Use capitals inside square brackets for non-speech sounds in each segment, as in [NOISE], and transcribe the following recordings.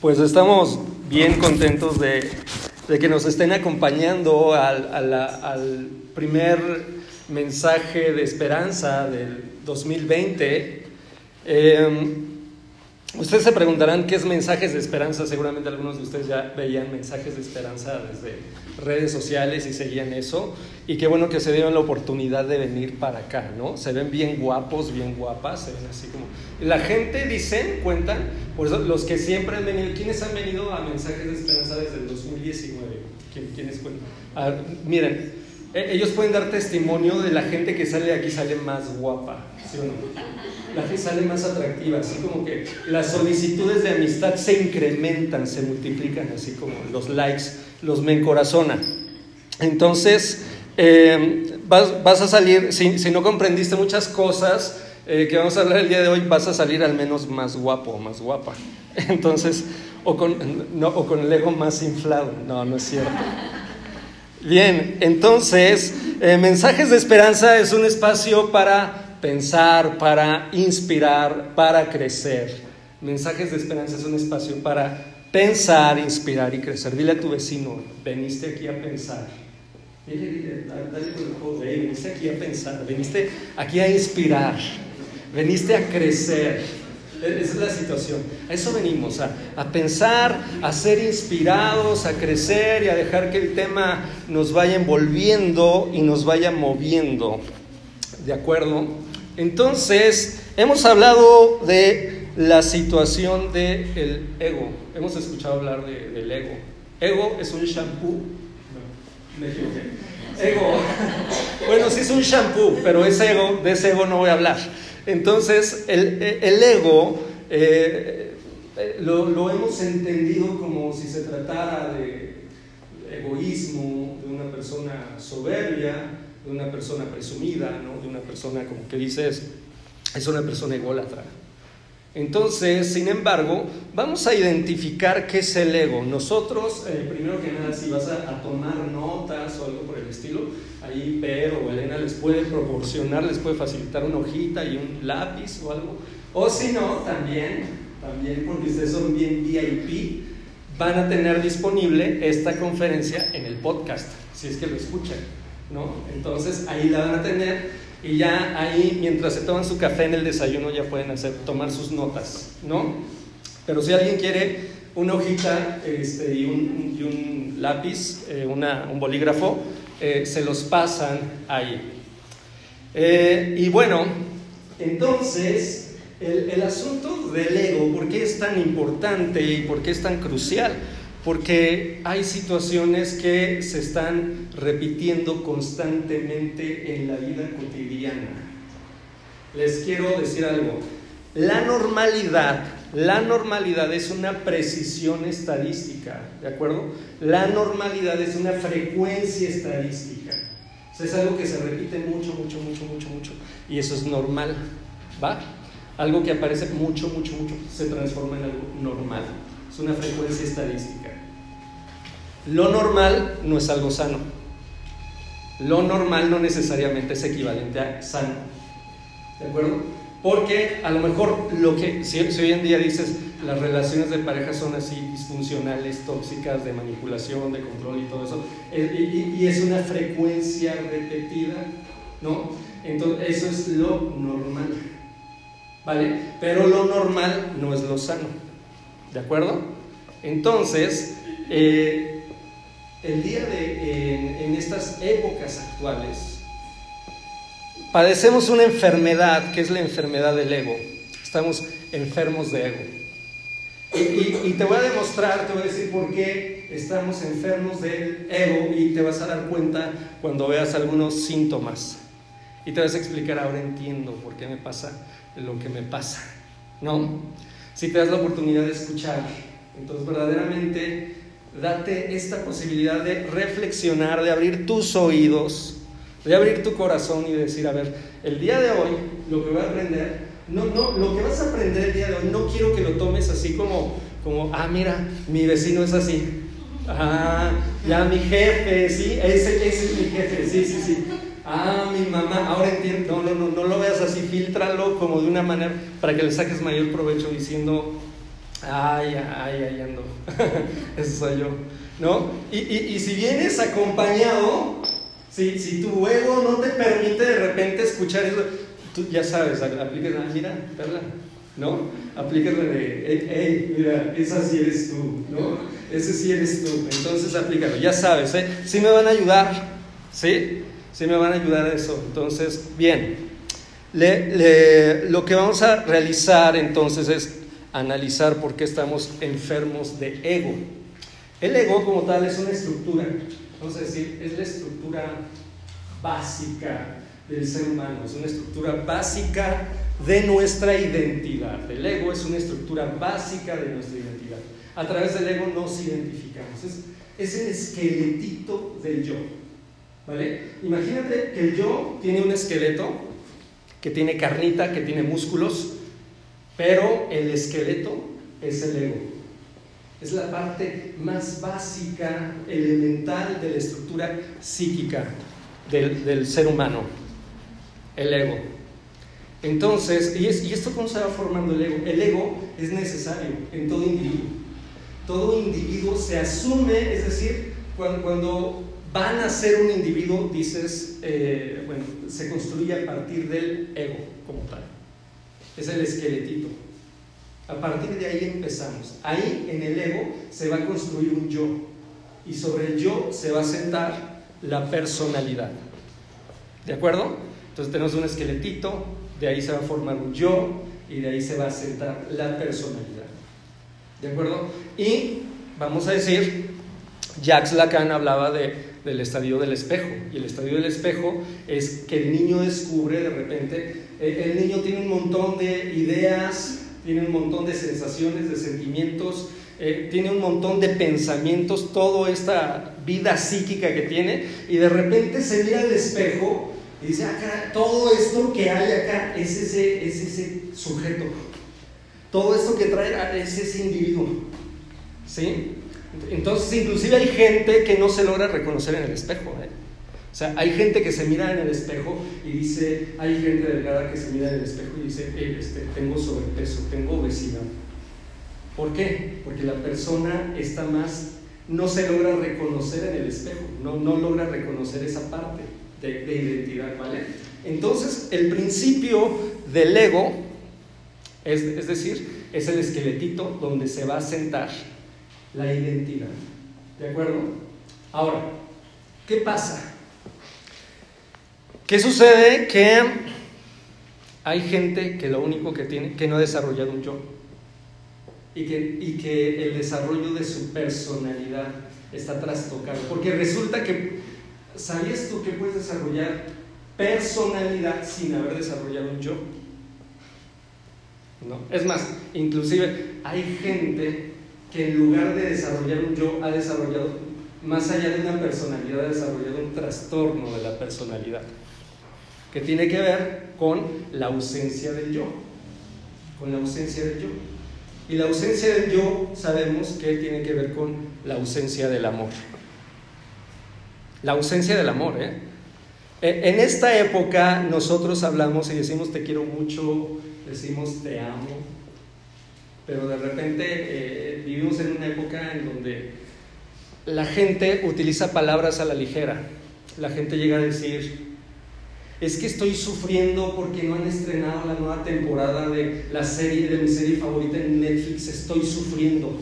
Pues estamos bien contentos de, que nos estén acompañando al, primer mensaje de esperanza del 2020. Ustedes se preguntarán qué es mensajes de esperanza. Seguramente algunos de ustedes ya veían mensajes de esperanza desde redes sociales y seguían eso. Y qué bueno que se dieron la oportunidad de venir para acá, ¿no? Se ven bien guapos, bien guapas, se ven así como... La gente dicen, cuentan, por eso los que siempre han venido, ¿quiénes han venido a mensajes de esperanza desde el 2019? ¿Quiénes cuentan? Ah, miren, e-, ellos pueden dar testimonio de la gente que sale de aquí sale más guapa, ¿sí o no? la gente sale más atractiva, así como que las solicitudes de amistad se incrementan, se multiplican, así como los likes los me encorazonan. Entonces, eh, vas, a salir, si, no comprendiste muchas cosas eh, que vamos a hablar el día de hoy, vas a salir al menos más guapo más guapa. [LAUGHS] Entonces, o con, o con el ego más inflado. No, no es cierto. Bien, entonces, eh, Mensajes de Esperanza es un espacio para pensar, para inspirar, para crecer. Mensajes de esperanza es un espacio para pensar, inspirar y crecer. Dile a tu vecino, veniste aquí a pensar. Dile, dale con el veniste aquí a pensar, veniste aquí a inspirar, veniste a crecer. Esa es la situación. A eso venimos, a, pensar, a ser inspirados, a crecer y a dejar que el tema nos vaya envolviendo y nos vaya moviendo. ¿De acuerdo? Entonces, hemos hablado de la situación del ego. Hemos escuchado hablar del ego. Ego es un shampoo. Ego. Bueno, sí es un shampoo, pero es ego, de ese ego no voy a hablar. Entonces, el, ego eh, lo, lo hemos entendido como si se tratara de egoísmo, de una persona soberbia, de una persona presumida, ¿no? de una persona como que dices, es una persona ególatra. Entonces, sin embargo, vamos a identificar qué es el ego. Nosotros, eh, primero que nada, si vas a, tomar notas o algo por el estilo, ahí Pedro o Elena les puede proporcionar, les puede facilitar una hojita y un lápiz o algo. O si no, también, también porque ustedes son bien VIP, van a tener disponible esta conferencia en el podcast, si es que lo escuchan. ¿no? Entonces ahí la van a tener y ya ahí mientras se toman su café en el desayuno ya pueden hacer, tomar sus notas, ¿no? Pero si alguien quiere una hojita este, y, un, lápiz, eh, un bolígrafo, eh, se los pasan ahí. Eh, y bueno, entonces el, el asunto del ego, ¿por qué es tan importante y por qué es tan crucial? Porque hay situaciones que se están repitiendo constantemente en la vida cotidiana. Les quiero decir algo, la normalidad, la normalidad es una precisión estadística, ¿de acuerdo? La normalidad es una frecuencia estadística. es algo que se repite mucho, mucho, mucho, mucho, mucho. Y eso es normal, ¿va? Algo que aparece mucho, mucho, mucho, se transforma en algo normal. Es una frecuencia estadística. Lo normal no es algo sano. Lo normal no necesariamente es equivalente a sano. ¿De acuerdo? Porque a lo mejor lo que, si, hoy en día dices las relaciones de pareja son así disfuncionales, tóxicas, de manipulación, de control y todo eso, y, y es una frecuencia repetida, ¿no? Entonces eso es lo normal, ¿vale? Pero lo normal no es lo sano, ¿de acuerdo? Entonces, eh, el día de, en, estas épocas actuales, padecemos una enfermedad que es la enfermedad del ego. Estamos enfermos de ego. Y, te voy a demostrar, te voy a decir por qué estamos enfermos del ego y te vas a dar cuenta cuando veas algunos síntomas. Y te vas a explicar, ahora entiendo por qué me pasa lo que me pasa. ¿No? Si te das la oportunidad de escuchar, entonces verdaderamente date esta posibilidad de reflexionar, de abrir tus oídos, de abrir tu corazón y decir, a ver, el día de hoy lo que voy a aprender, no, no, lo que vas a aprender el día de hoy, no quiero que lo tomes así como, como, ah, mira, mi vecino es así. Ah, ya mi jefe, sí, ese, es mi jefe, sí, sí, sí. Ah, mi mamá, ahora entiendo, no, no, no, no lo veas así, filtralo como de una manera para que le saques mayor provecho diciendo, Ay, ay, ay, ando. [LAUGHS] Eso soy yo. ¿No? Y, y, y si vienes acompañado, si, si tu ego no te permite de repente escuchar eso, tú ya sabes, apliques, ah, mira, Perla, ¿no? Aplícale de, hey, mira, esa sí eres tú, ¿no? Ese sí eres tú. Entonces aplícalo, ya sabes, ¿eh? Sí me van a ayudar, ¿sí? Sí me van a ayudar a eso. Entonces, bien. lo que vamos a realizar entonces es analizar por qué estamos enfermos de ego. El ego como tal es una estructura, vamos a decir, es la estructura básica del ser humano, es una estructura básica de nuestra identidad. El ego es una estructura básica de nuestra identidad. A través del ego nos identificamos. Es, es el esqueletito del yo. ¿Vale? Imagínate que el yo tiene un esqueleto que tiene carnita, que tiene músculos, pero el esqueleto es el ego. Es la parte más básica, elemental de la estructura psíquica del, del ser humano, el ego. Entonces, ¿y, es, ¿y esto cómo se va formando el ego? El ego es necesario en todo individuo. Todo individuo se asume, es decir, cuando, cuando van a ser un individuo, dices, eh, bueno, se construye a partir del ego como tal. Es el esqueletito. A partir de ahí empezamos. Ahí en el ego se va a construir un yo. Y sobre el yo se va a sentar la personalidad. ¿De acuerdo? Entonces tenemos un esqueletito, de ahí se va a formar un yo y de ahí se va a sentar la personalidad. ¿De acuerdo? Y vamos a decir, Jacques Lacan hablaba de, del estadio del espejo. Y el estadio del espejo es que el niño descubre de repente, el niño tiene un montón de ideas, tiene un montón de sensaciones, de sentimientos, eh, tiene un montón de pensamientos, toda esta vida psíquica que tiene, y de repente se mira al espejo y dice, acá, ah, todo esto que hay acá es ese, es ese sujeto. Todo esto que trae es ese individuo. ¿Sí? Entonces, inclusive hay gente que no se logra reconocer en el espejo. ¿eh? O sea, hay gente que se mira en el espejo y dice, hay gente delgada que se mira en el espejo y dice, este, tengo sobrepeso, tengo obesidad. ¿Por qué? Porque la persona está más, no se logra reconocer en el espejo, no, no logra reconocer esa parte de, de identidad, ¿vale? Entonces, el principio del ego, es, es decir, es el esqueletito donde se va a sentar la identidad. ¿De acuerdo? Ahora, ¿qué pasa? ¿Qué sucede? Que hay gente que lo único que tiene, que no ha desarrollado un yo. Y que, y que el desarrollo de su personalidad está trastocado. Porque resulta que, ¿sabías tú que puedes desarrollar personalidad sin haber desarrollado un yo? ¿No? Es más, inclusive hay gente que en lugar de desarrollar un yo, ha desarrollado, más allá de una personalidad, ha desarrollado un trastorno de la personalidad, que tiene que ver con la ausencia del yo, con la ausencia del yo. Y la ausencia del yo sabemos que tiene que ver con la ausencia del amor. La ausencia del amor, ¿eh? E, en esta época nosotros hablamos y decimos te quiero mucho, decimos te amo, pero de repente eh, vivimos en una época en donde la gente utiliza palabras a la ligera. La gente llega a decir, es que estoy sufriendo porque no han estrenado la nueva temporada de la serie de mi serie favorita en Netflix, estoy sufriendo.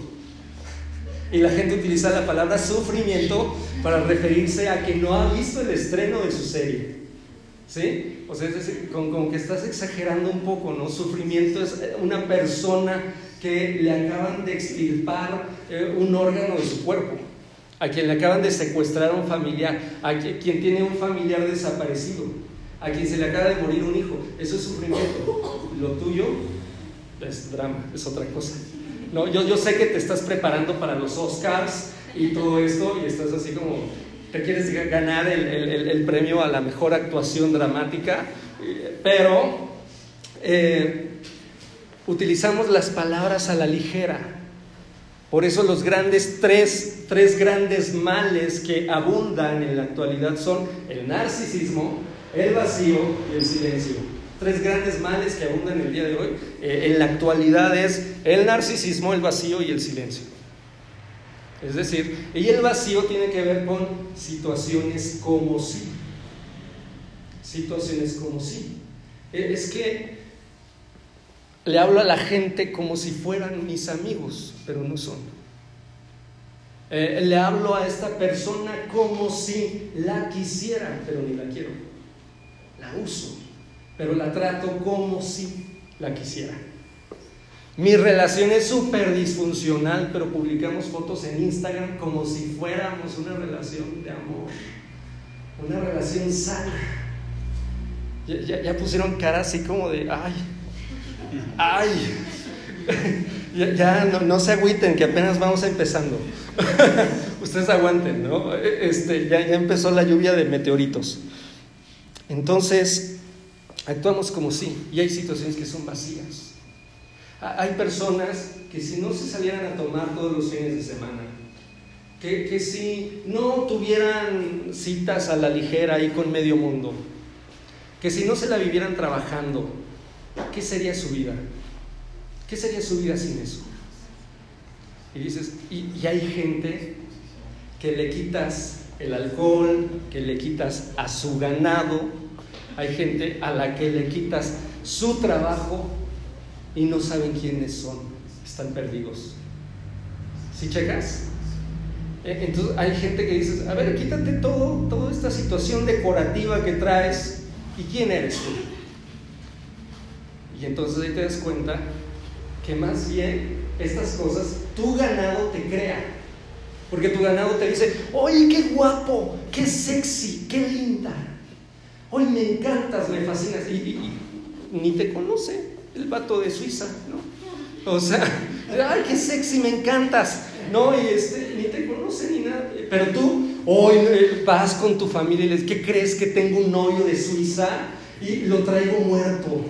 Y la gente utiliza la palabra sufrimiento para referirse a que no ha visto el estreno de su serie. ¿Sí? O sea, es decir, como, que estás exagerando un poco, ¿no? Sufrimiento es una persona que le acaban de extirpar eh, un órgano de su cuerpo, a quien le acaban de secuestrar a un familiar, a quien tiene un familiar desaparecido, a quien se le acaba de morir un hijo. Eso es sufrimiento. Lo tuyo es drama, es otra cosa. No, yo, yo sé que te estás preparando para los Oscars y todo esto y estás así como, te quieres ganar el, el, el premio a la mejor actuación dramática, eh, pero... Eh, utilizamos las palabras a la ligera. Por eso los grandes tres, tres grandes males que abundan en la actualidad son el narcisismo, el vacío y el silencio. tres grandes males que abundan el día de hoy eh, en la actualidad es el narcisismo, el vacío y el silencio. Es decir, y el vacío tiene que ver con situaciones como si. Situaciones como si. Eh, es que le hablo a la gente como si fueran mis amigos, pero no son. Eh, le hablo a esta persona como si la quisiera, pero ni la quiero. La uso, pero la trato como si la quisiera. Mi relación es súper disfuncional, pero publicamos fotos en Instagram como si fuéramos una relación de amor, una relación sana. Ya, ya pusieron cara así como de, ay, ay, [LAUGHS] ya, no, se agüiten, que apenas vamos empezando. [LAUGHS] Ustedes aguanten, ¿no? Este, ya, ya empezó la lluvia de meteoritos. Entonces, actuamos como sí, y hay situaciones que son vacías. Hay personas que si no se salieran a tomar todos los fines de semana, que, que si no tuvieran citas a la ligera ahí con medio mundo, que si no se la vivieran trabajando, ¿qué sería su vida? ¿Qué sería su vida sin eso? Y dices, y, hay gente que le quitas el alcohol, que le quitas a su ganado, hay gente a la que le quitas su trabajo y no saben quiénes son, están perdidos. ¿Sí checas? E, entonces hay gente que dices, a ver, quítate todo, toda esta situación decorativa que traes y quién eres tú. Y entonces ahí te das cuenta que más bien estas cosas tu ganado te crea. Porque tu ganado te dice, oye, qué guapo, qué sexy, qué linda. Hoy me encantas, me fascinas. Y, ni te conoce el vato de Suiza, ¿no? O sea, [LAUGHS] ay, qué sexy, me encantas. No, y este, ni te conoce ni nada. Pero tú hoy eh, vas con tu familia y les, ¿qué crees que tengo un novio de Suiza y lo traigo muerto?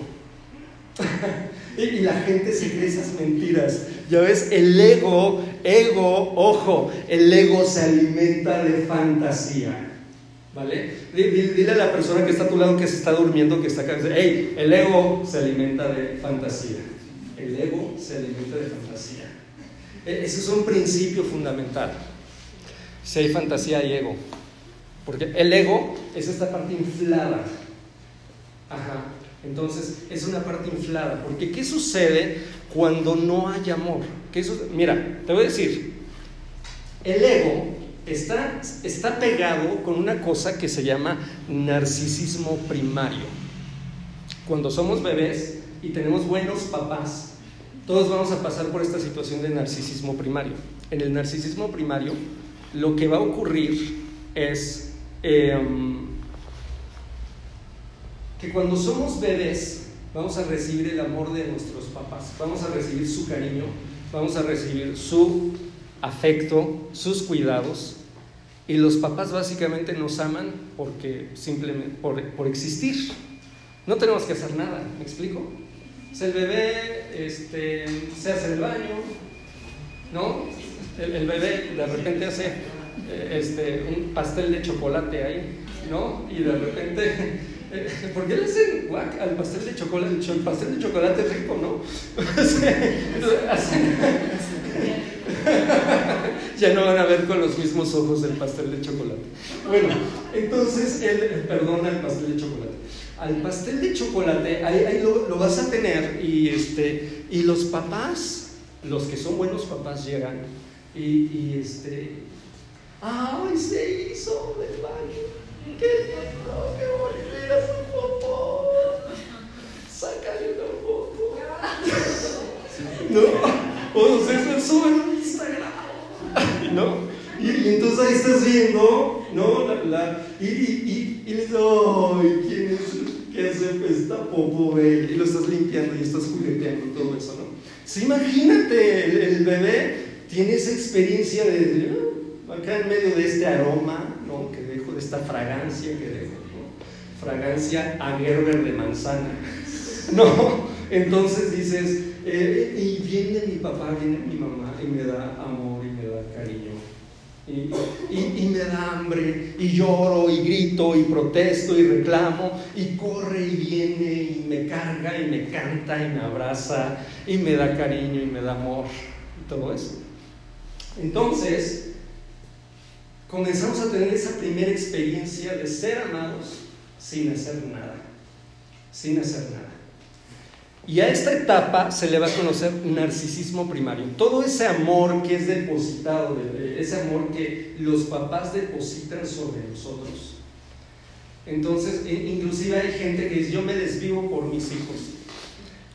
[LAUGHS] y la gente se cree esas mentiras. Ya ves, el ego, ego, ojo, el ego se alimenta de fantasía. ¿Vale? Dile a la persona que está a tu lado que se está durmiendo, que está acá, hey, el ego se alimenta de fantasía. El ego se alimenta de fantasía. Ese es un principio fundamental. Si hay fantasía, hay ego. Porque el ego es esta parte inflada. Ajá. Entonces, es una parte inflada. Porque ¿qué sucede cuando no hay amor? ¿Qué Mira, te voy a decir, el ego está, está pegado con una cosa que se llama narcisismo primario. Cuando somos bebés y tenemos buenos papás, todos vamos a pasar por esta situación de narcisismo primario. En el narcisismo primario, lo que va a ocurrir es... Em, que cuando somos bebés vamos a recibir el amor de nuestros papás, vamos a recibir su cariño, vamos a recibir su afecto, sus cuidados. Y los papás básicamente nos aman porque simplemente por, existir. No tenemos que hacer nada, ¿me explico? Es el bebé, este, se hace el baño, ¿no? El, bebé de repente hace eh, este, un pastel de chocolate ahí, ¿no? Y de repente [LAUGHS] ¿Por qué le hacen guac al pastel de chocolate? El pastel de chocolate es rico, ¿no? [LAUGHS] [LAUGHS] ya no van a ver con los mismos ojos el pastel de chocolate. Bueno, entonces, el, perdona el pastel de chocolate. Al pastel de chocolate, ahí, lo, vas a tener y, este, y los papás, los que son buenos papás llegan y, este, ¡ay, se hizo del baño! ¡Qué lindo! ¡Qué bonito! ¡Mira su foto! ¡Sácale una foto! [LAUGHS] ¿No? O sea, a Instagram. [LAUGHS] ¿No? Y, entonces ahí estás viendo, ¿no? La, la, y, y, dices, ¡ay! ¿Quién es? ¿Qué hace esta popo, Y lo estás limpiando y estás jugueteando todo eso, ¿no? Sí, imagínate, el, bebé tiene esa experiencia de, acá en medio de este aroma, ¿no? Que dejo de esta fragancia que dejo, ¿no? Fragancia a Gerber de manzana. [LAUGHS] No, entonces dices, eh, y viene mi papá, viene mi mamá y me da amor y me da hambre, y lloro, y grito, y protesto, y reclamo, y corre y viene, y me carga, y me canta, y me abraza, y me da cariño, y me da amor, y todo eso. Entonces, comenzamos a tener esa primera experiencia de ser amados sin hacer nada, sin hacer nada. Y a esta etapa se le va a conocer narcisismo primario. Todo ese amor que es depositado, ese amor que los papás depositan sobre nosotros. Entonces, e, inclusive hay gente que dice, yo me desvivo por mis hijos.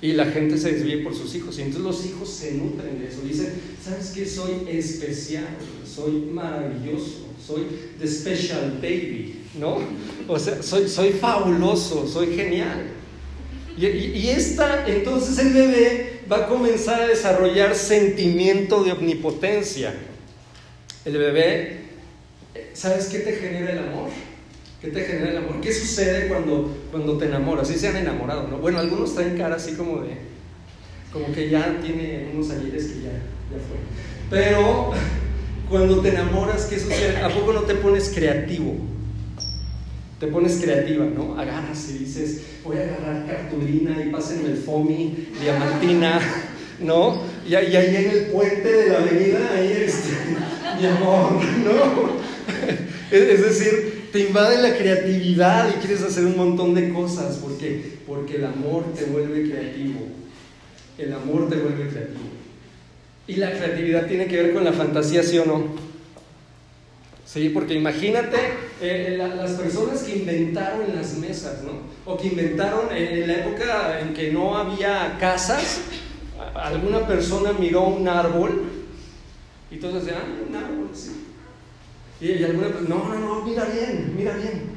Y la gente se desvíe por sus hijos. Y entonces los hijos se nutren de eso. Dicen, ¿sabes qué? Soy especial, soy maravilloso, soy the special baby, ¿no? O sea, soy, soy fabuloso, soy genial. Y, esta, entonces el bebé va a comenzar a desarrollar sentimiento de omnipotencia. El bebé, ¿sabes qué te genera el amor? ¿Qué te genera el amor? ¿Qué sucede cuando, cuando te enamoras? Si se han enamorado, ¿no? Bueno, algunos traen cara así como de, como que ya tiene unos ayeres que ya, ya fue. Pero [LAUGHS] cuando te enamoras, ¿qué sucede? ¿A poco no te pones creativo? Te pones creativa, ¿no? Agarras y dices, voy a agarrar cartulina y pásenme el foamy, diamantina, [LAUGHS] ¿no? Y, ahí en el puente de la avenida, ahí este, [LAUGHS] mi amor, ¿no? [LAUGHS] Es, decir, te invade la creatividad y quieres hacer un montón de cosas. ¿Por qué? Porque el amor te vuelve creativo. El amor te vuelve creativo. Y la creatividad tiene que ver con la fantasía, ¿sí o no? Sí, porque imagínate eh, las personas que inventaron las mesas, ¿no? O que inventaron en la época en que no había casas, alguna persona miró un árbol y todos decían, ah, un árbol, sí. Y, alguna persona, no, no, no, mira bien, mira bien.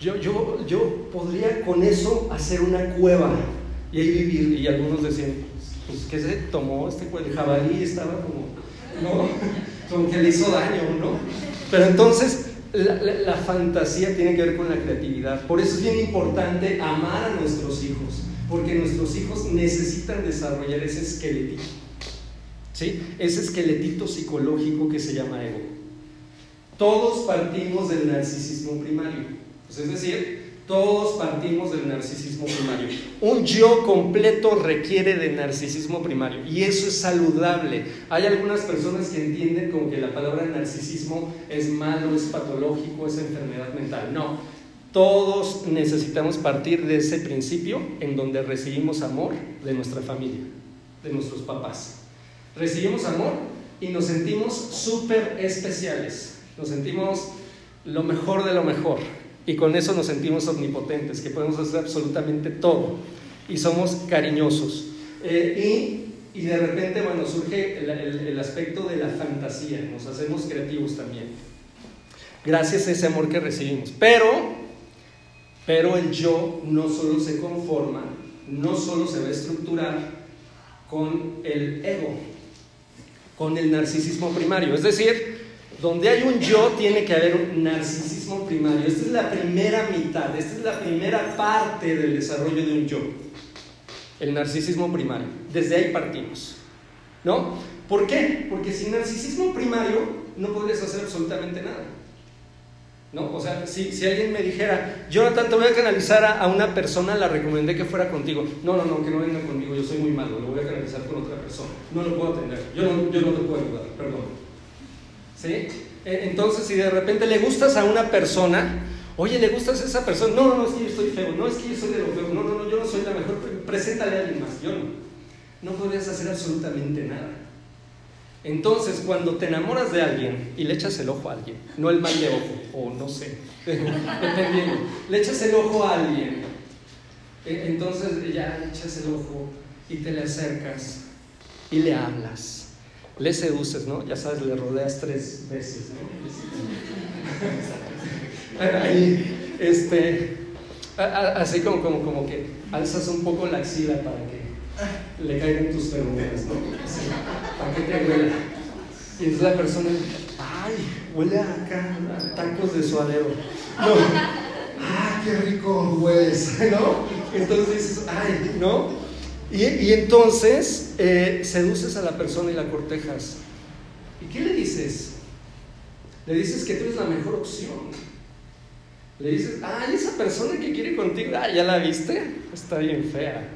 Yo, yo, yo podría con eso hacer una cueva y ahí vivir. Y algunos decían, pues, ¿qué se tomó este cueva? El jabalí estaba como, ¿no? [LAUGHS] Como que le hizo daño, ¿no? Pero entonces la, fantasía tiene que ver con la creatividad. Por eso es bien importante amar a nuestros hijos, porque nuestros hijos necesitan desarrollar ese esqueletito. ¿Sí? Ese esqueletito psicológico que se llama ego. Todos partimos del narcisismo primario. Pues es decir, todos partimos del narcisismo primario. Un yo completo requiere de narcisismo primario y eso es saludable. Hay algunas personas que entienden como que la palabra narcisismo es malo, es patológico, es enfermedad mental. No, todos necesitamos partir de ese principio en donde recibimos amor de nuestra familia, de nuestros papás. Recibimos amor y nos sentimos súper especiales, nos sentimos lo mejor de lo mejor y con eso nos sentimos omnipotentes, que podemos hacer absolutamente todo y somos cariñosos. Eh, y, y, de repente, bueno, surge el, el, aspecto de la fantasía, nos hacemos creativos también, gracias a ese amor que recibimos. Pero, pero el yo no solo se conforma, no solo se va a estructurar con el ego, con el narcisismo primario, es decir, donde hay un yo tiene que haber un narcisismo primario. Esta es la primera mitad, esta es la primera parte del desarrollo de un yo. El narcisismo primario. Desde ahí partimos. ¿No? ¿Por qué? Porque sin narcisismo primario no podrías hacer absolutamente nada. ¿No? O sea, si, si alguien me dijera, Jonathan, te voy a canalizar a, una persona, la recomendé que fuera contigo. No, no, no, que no venga conmigo, yo soy muy malo, lo voy a canalizar con otra persona. No lo puedo atender, yo no, yo no te puedo ayudar, perdón. ¿Sí? E, entonces, si de repente le gustas a una persona, oye, ¿le gustas a esa persona? No, no, es que yo soy feo, no, es que yo soy de lo feo, no, no, no, yo no soy la mejor, preséntale a alguien más, yo no. No podrías hacer absolutamente nada. Entonces, cuando te enamoras de alguien y le echas el ojo a alguien, no el mal de ojo, o no sé, [LAUGHS] dependiendo, le echas el ojo a alguien, e, entonces ya le echas el ojo y te le acercas y le hablas le seduces, ¿no? Ya sabes, le rodeas tres veces, ¿no? [LAUGHS] Ahí, este, así como, como, como que alzas un poco la axila para que le caigan tus feromonas, ¿no? para que te huela. Y entonces la persona, ay, huele acá, a tacos de suadero. No, ah, qué rico hueles, [LAUGHS] ¿no? Entonces dices, ay, ¿no? Y, entonces eh, seduces a la persona y la cortejas. ¿Y qué le dices? Le dices que tú eres la mejor opción. Le dices, ay, esa persona que quiere contigo, ah, ¿ya la viste? Está bien fea,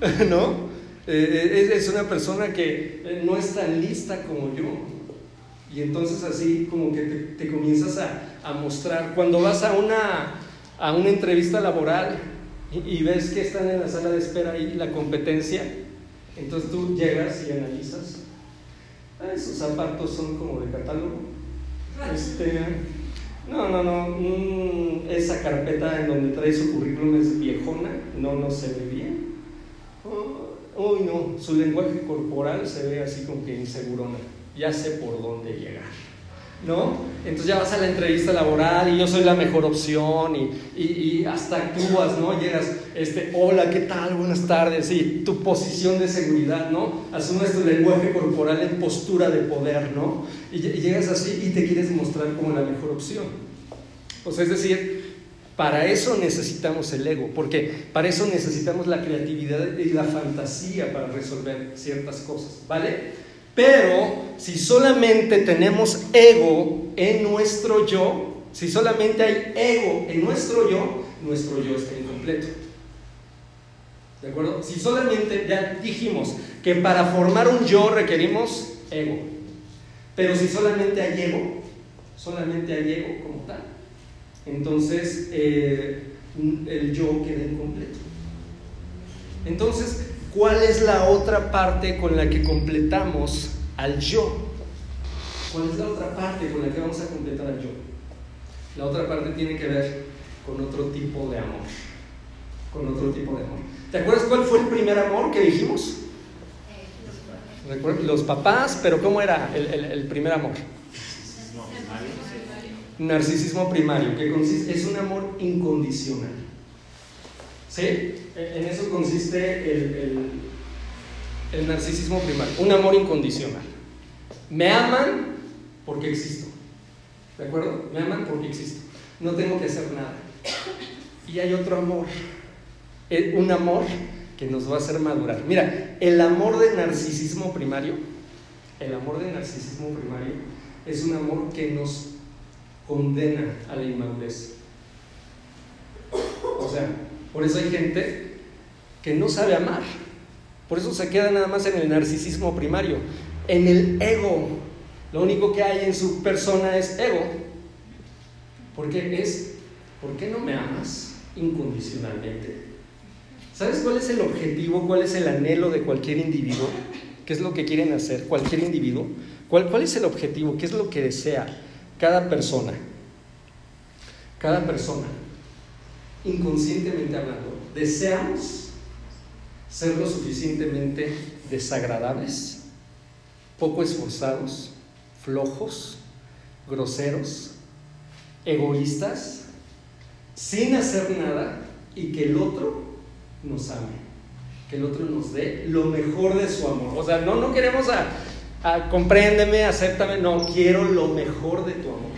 [LAUGHS] ¿no? Eh, es una persona que eh, no es tan lista como yo. Y entonces así como que te, comienzas a, mostrar. Cuando vas a una, a una entrevista laboral y, ves que están en la sala de espera ahí la competencia, entonces tú llegas y analizas. Ah, esos zapatos son como de catálogo. Este, no, no, no. Mm, esa carpeta en donde trae su currículum es viejona, no, no se ve bien. Oh, uy, no, su lenguaje corporal se ve así como que insegurona. Ya sé por dónde llegar. ¿No? Entonces ya vas a la entrevista laboral y yo soy la mejor opción y, y, hasta actúas, ¿no? Llegas, este, hola, ¿qué tal? Buenas tardes, sí, tu posición de seguridad, ¿no? Asumes tu lenguaje corporal en postura de poder, ¿no? Y, llegas así y te quieres mostrar como la mejor opción. Pues es decir, para eso necesitamos el ego, porque para eso necesitamos la creatividad y la fantasía para resolver ciertas cosas, ¿vale? Pero si solamente tenemos ego en nuestro yo, si solamente hay ego en nuestro yo, nuestro yo está incompleto. ¿De acuerdo? Si solamente, ya dijimos que para formar un yo requerimos ego. Pero si solamente hay ego, solamente hay ego como tal, entonces eh, el yo queda incompleto. Entonces, ¿Cuál es la otra parte con la que completamos al yo? ¿Cuál es la otra parte con la que vamos a completar al yo? La otra parte tiene que ver con otro tipo de amor. Con otro tipo de amor. ¿Te acuerdas cuál fue el primer amor que dijimos? Los papás, pero ¿cómo era el, primer amor? Narcisismo primario, que consiste, es un amor incondicional. ¿Sí? En eso consiste el, el, narcisismo primario, un amor incondicional. Me aman porque existo. ¿De acuerdo? Me aman porque existo. No tengo que hacer nada. Y hay otro amor, eh, un amor que nos va a hacer madurar. Mira, el amor de narcisismo primario, el amor de narcisismo primario es un amor que nos condena a la inmadurez. O sea, por eso hay gente que no sabe amar. Por eso se queda nada más en el narcisismo primario, en el ego. Lo único que hay en su persona es ego. Porque es, ¿por qué no me amas incondicionalmente? ¿Sabes cuál es el objetivo, cuál es el anhelo de cualquier individuo? ¿Qué es lo que quieren hacer cualquier individuo? ¿Cuál, cuál es el objetivo? ¿Qué es lo que desea cada persona? Cada persona inconscientemente hablando, deseamos ser lo suficientemente desagradables, poco esforzados, flojos, groseros, egoístas, sin hacer nada y que el otro nos ame, que el otro nos dé lo mejor de su amor. O sea, no, no queremos a, a compréndeme, acéptame, no, quiero lo mejor de tu amor.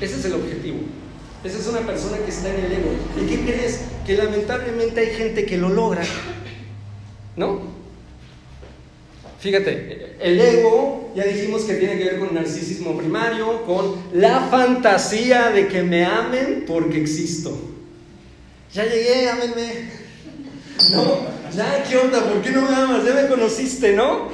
Ese es el objetivo. Esa es una persona que está en el ego. ¿Y qué crees? Que lamentablemente hay gente que lo logra. ¿No? Fíjate, el ego, ya dijimos que tiene que ver con narcisismo primario, con la fantasía de que me amen porque existo. Ya llegué, ámenme. No, ya, ¿qué onda? ¿Por qué no me amas? Ya me conociste, ¿no?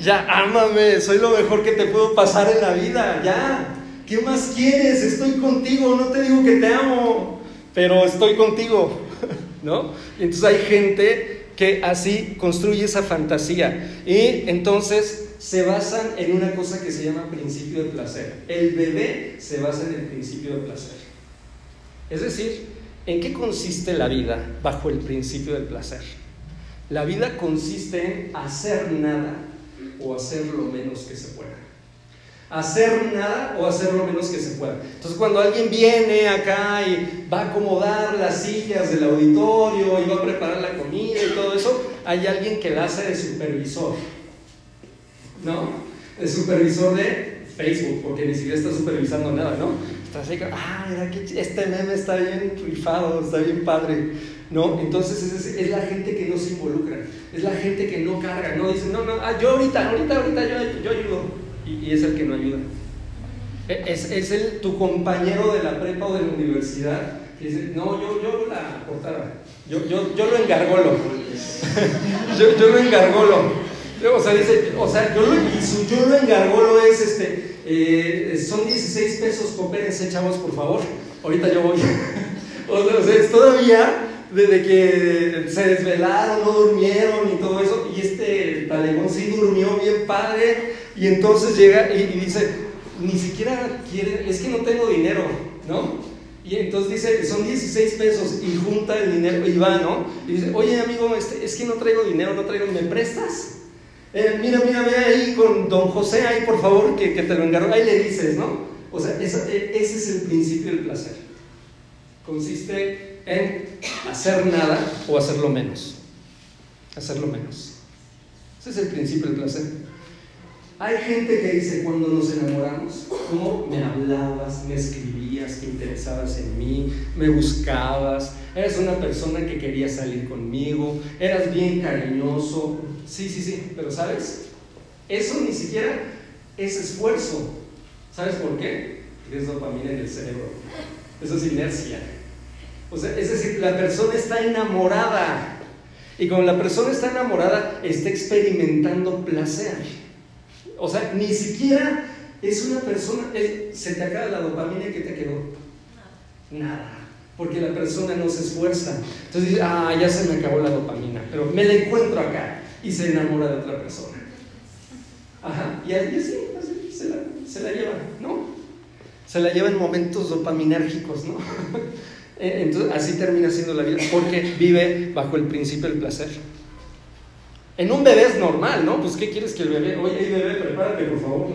Ya, ámame, soy lo mejor que te puedo pasar en la vida, ya. ¿Qué más quieres? Estoy contigo, no te digo que te amo, pero estoy contigo, [LAUGHS] ¿no? Entonces hay gente que así construye esa fantasía y entonces se basan en una cosa que se llama principio de placer. El bebé se basa en el principio de placer. Es decir, ¿en qué consiste la vida bajo el principio del placer? La vida consiste en hacer nada o hacer lo menos que se pueda hacer nada o hacer lo menos que se pueda. Entonces cuando alguien viene acá y va a acomodar las sillas del auditorio y va a preparar la comida y todo eso, hay alguien que la hace de supervisor. ¿No? De supervisor de Facebook, porque ni siquiera está supervisando nada, ¿no? Está así, ah, mira este meme está bien rifado, está bien padre. ¿No? Entonces es, es, la gente que no se involucra, es la gente que no carga, no dice, no, no, ah, yo ahorita, ahorita, ahorita yo, yo ayudo y, es el que no ayuda. E, es, es el, tu compañero de la prepa o de la universidad que dice, no, yo, yo la portada, yo, yo, yo lo engargolo, [LAUGHS] yo, yo lo engargolo. O sea, dice, o sea, yo lo, yo lo engargolo es este, eh, son 16 pesos, coopérense chavos, por favor, ahorita yo voy. [LAUGHS] o sea, es todavía desde que se desvelaron, no durmieron y todo eso, y este talegón sí durmió bien padre, y entonces llega y, dice, ni siquiera quiere, es que no tengo dinero, ¿no? Y entonces dice, son 16 pesos y junta el dinero y va, ¿no? Y dice, oye amigo, este, es que no traigo dinero, no traigo, ¿me prestas? Eh, mira, mira, ve ahí con don José, ahí por favor, que, te lo encargo, ahí le dices, ¿no? O sea, e, ese es el principio del placer. Consiste en hacer nada o hacerlo menos. Hacerlo menos. Ese es el principio del placer. Hay gente que dice cuando nos enamoramos, ¿cómo me hablabas, me escribías, te interesabas en mí, me buscabas, eres una persona que quería salir conmigo, eras bien cariñoso? Sí, sí, sí, pero ¿sabes? Eso ni siquiera es esfuerzo. ¿Sabes por qué? Porque dopamina en el cerebro. Eso es inercia. O sea, es decir, la persona está enamorada. Y cuando la persona está enamorada, está experimentando placer. O sea, ni siquiera es una persona, se te acaba la dopamina que te quedó. Nada. Porque la persona no se esfuerza. Entonces dice, ah, ya se me acabó la dopamina, pero me la encuentro acá y se enamora de otra persona. Ajá, y así, así se, la, se la lleva, ¿no? Se la lleva en momentos dopaminérgicos, ¿no? [LAUGHS] Eh, entonces, así termina siendo la vida, porque vive bajo el principio del placer. En un bebé es normal, ¿no? Pues, ¿qué quieres que el bebé? Oye, bebé, prepárate, por favor.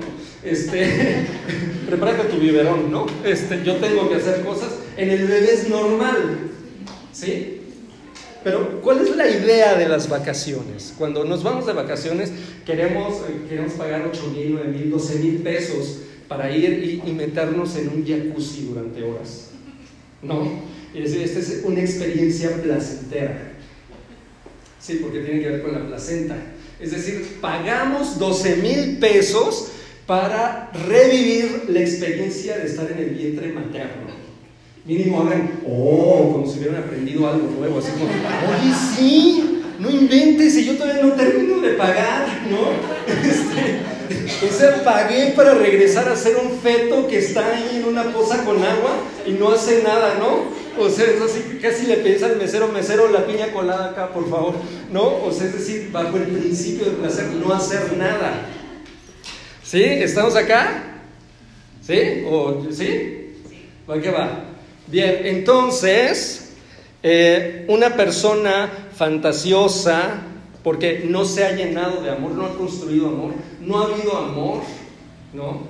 Este, [LAUGHS] prepárate tu biberón, ¿no? Este, yo tengo que hacer cosas. En el bebé es normal, ¿sí? Pero, ¿cuál es la idea de las vacaciones? Cuando nos vamos de vacaciones, queremos, eh, queremos pagar 8 mil, 9 mil, 12 mil pesos para ir y meternos en un jacuzzi durante horas. No, esta es una experiencia placentera. Sí, porque tiene que ver con la placenta. Es decir, pagamos 12 mil pesos para revivir la experiencia de estar en el vientre materno. Mínimo hagan, oh, como si hubieran aprendido algo nuevo, así como, oye, sí, no inventes, y yo todavía no termino de pagar, ¿no? [LAUGHS] Este, o sea, pagué para regresar a ser un feto que está ahí en una poza con agua y no hace nada, ¿no? O sea, es así, casi le piensa al mesero, mesero, la piña colada acá, por favor, ¿no? O sea, es decir, bajo el principio de placer, no hacer nada. ¿Sí? ¿Estamos acá? ¿Sí? ¿O, ¿Sí? ¿Va qué va? Bien, entonces, eh, una persona fantasiosa, porque no se ha llenado de amor, no ha construido amor, no ha habido amor, ¿no?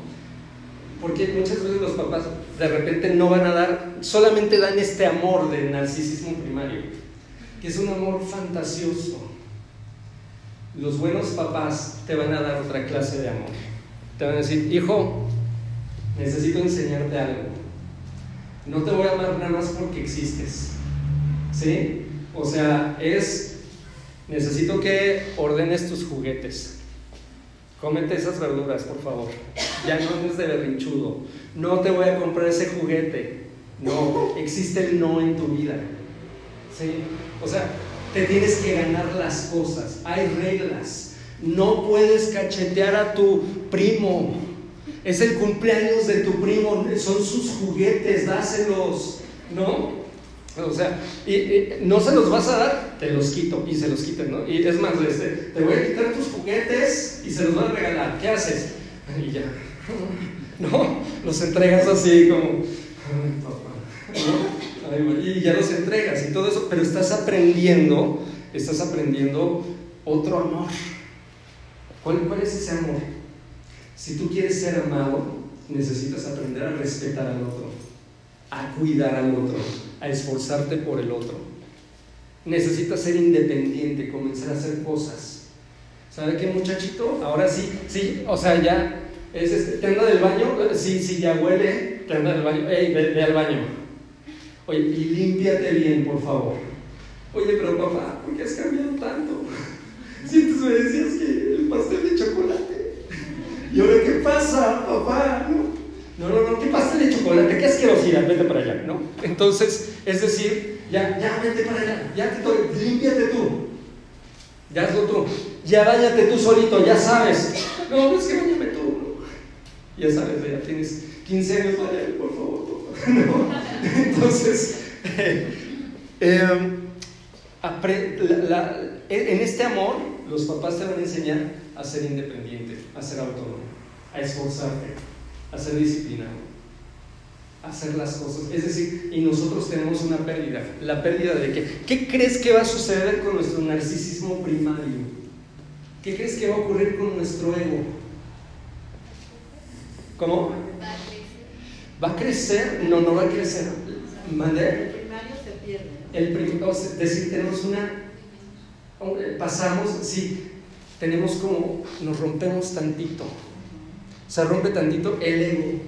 Porque muchas veces los papás de repente no van a dar, solamente dan este amor del narcisismo primario, que es un amor fantasioso. Los buenos papás te van a dar otra clase de amor. Te van a decir, hijo, necesito enseñarte algo. No te voy a amar nada más porque existes. ¿Sí? O sea, es, necesito que ordenes tus juguetes. Cómete esas verduras, por favor. Ya no es de berrinchudo. No te voy a comprar ese juguete. No, existe el no en tu vida. ¿Sí? O sea, te tienes que ganar las cosas. Hay reglas. No puedes cachetear a tu primo. Es el cumpleaños de tu primo. Son sus juguetes. Dáselos. ¿No? O sea, y, no se los vas a dar, te los quito y se los quiten, ¿no? Y es más, este, te voy a quitar tus juguetes y se los voy a regalar. ¿Qué haces? Y ya, [LAUGHS] ¿no? Los entregas así como, y ya los entregas y todo eso, pero estás aprendiendo, estás aprendiendo otro amor. ¿Cuál, ¿Cuál es ese amor? Si tú quieres ser amado, necesitas aprender a respetar al otro, a cuidar al otro a esforzarte por el otro. Necesitas ser independiente, comenzar a hacer cosas. ¿Sabe qué muchachito? Ahora sí, sí, o sea, ya, es este, ¿te anda del baño? Sí, sí, ya huele, te anda del baño, ey, ve, al baño. Oye, y límpiate bien, por favor. Oye, pero papá, ¿por qué has cambiado tanto? [LAUGHS] Si antes me decías que el pastel de chocolate. [LAUGHS] ¿Y ahora qué pasa, papá? No, no, no, ¿qué pastel de chocolate? ¿Qué asquerosidad? Vete para allá, ¿no? Entonces, es decir, ya, ya, vete para allá, ya te límpiate tú. Ya hazlo tú. Ya bañate tú solito, ya sabes. No, no es que bañame tú. Ya sabes, ya tienes 15 años, bañame, por favor. [LAUGHS] ¿No? Entonces, [LAUGHS] eh, en este amor, los papás te van a enseñar a ser independiente, a ser autónomo, a esforzarte, a ser disciplinado, a hacer las cosas. Es decir, y nosotros tenemos una pérdida. La pérdida de que, ¿qué crees que va a suceder con nuestro narcisismo primario? ¿Qué crees que va a ocurrir con nuestro ego? ¿Cómo? ¿Va a crecer? No, no va a crecer. ¿Mande? El primario se pierde. Es decir, tenemos una. Pasamos, sí, tenemos como. Nos rompemos tantito. Se rompe tantito el ego.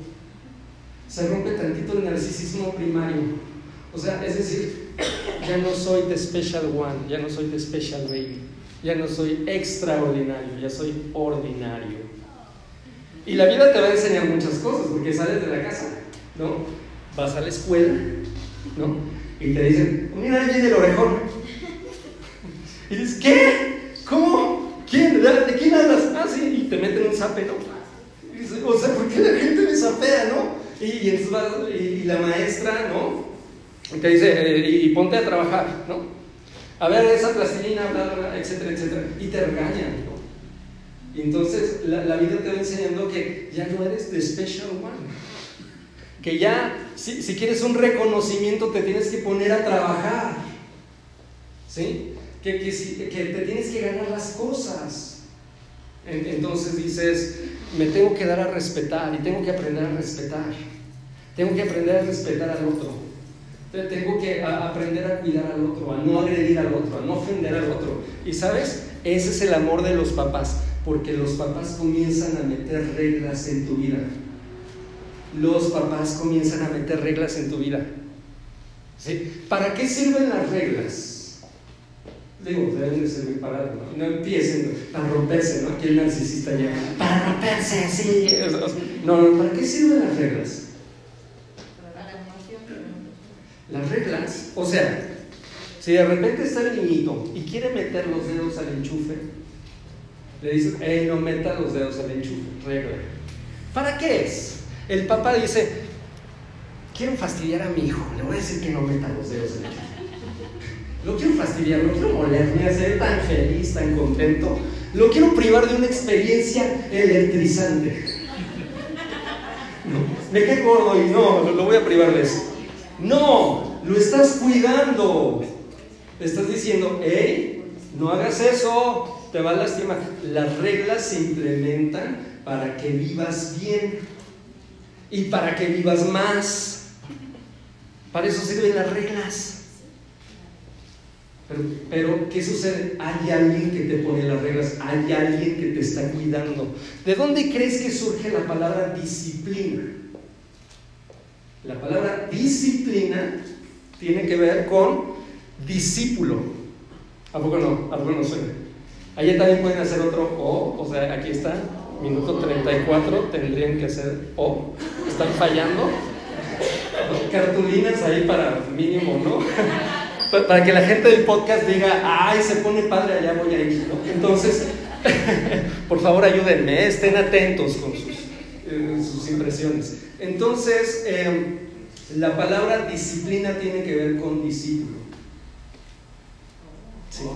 Se rompe tantito el narcisismo primario. O sea, es decir, ya no soy the special one, ya no soy the special baby, ya no soy extraordinario, ya soy ordinario. Y la vida te va a enseñar muchas cosas, porque sales de la casa, ¿no? Vas a la escuela, ¿no? Y te dicen, mira, ahí viene el orejón. Y dices, ¿qué? ¿Cómo? ¿Quién? ¿De quién hablas? Ah, sí, y te meten un zape, ¿no? O sea, ¿por qué la gente me zapea, no? Y, y, y, la maestra, ¿no? Y te dice, eh, y ponte a trabajar, ¿no? A ver, esa plastilina, bla, bla, etcétera, etcétera. Y te regañan, ¿no? Entonces la, la, vida te va enseñando que ya no eres the special one. Que ya, si, quieres un reconocimiento, te tienes que poner a trabajar. ¿Sí? Que, que te tienes que ganar las cosas. Entonces dices, me tengo que dar a respetar y tengo que aprender a respetar. Tengo que aprender a respetar al otro. Tengo que aprender a cuidar al otro, a no agredir al otro, a no ofender al otro. Y sabes, ese es el amor de los papás porque los papás comienzan a meter reglas en tu vida. Los papás comienzan a meter reglas en tu vida. ¿Sí? ¿Para qué sirven las reglas? Digo, deben de servir para no, empiecen para romperse, ¿no? Aquí el narcisista ya, para romperse, sí. No, no, ¿para qué sirven las reglas? Las reglas, o sea, si de repente está el niñito y quiere meter los dedos al enchufe, le dices, hey, no meta los dedos al enchufe, regla. ¿Para qué es? El papá dice, quiero fastidiar a mi hijo, le voy a decir que no meta los dedos al enchufe. Lo quiero fastidiar, lo quiero moler, me hace tan feliz, tan contento. Lo quiero privar de una experiencia electrizante. No, me quedé gordo y no, lo voy a privar de eso. No, lo estás cuidando. Estás diciendo, hey, no hagas eso, te va a lastimar. Las reglas se implementan para que vivas bien y para que vivas más. Para eso sirven las reglas. Pero, pero, ¿qué sucede? Hay alguien que te pone las reglas, hay alguien que te está cuidando. ¿De dónde crees que surge la palabra disciplina? La palabra disciplina tiene que ver con discípulo. ¿A poco no? ¿A poco no suena? Allí también pueden hacer otro O, o sea, aquí está, minuto 34, tendrían que hacer O. Están fallando. Cartulinas ahí para mínimo, ¿no? [LAUGHS] para que la gente del podcast diga, ay, se pone padre, allá voy a ir, ¿no? Entonces, [LAUGHS] por favor ayúdenme, estén atentos con sus, eh, sus impresiones. Entonces, em, la palabra disciplina tiene que ver con discípulo. Sí. [LAUGHS]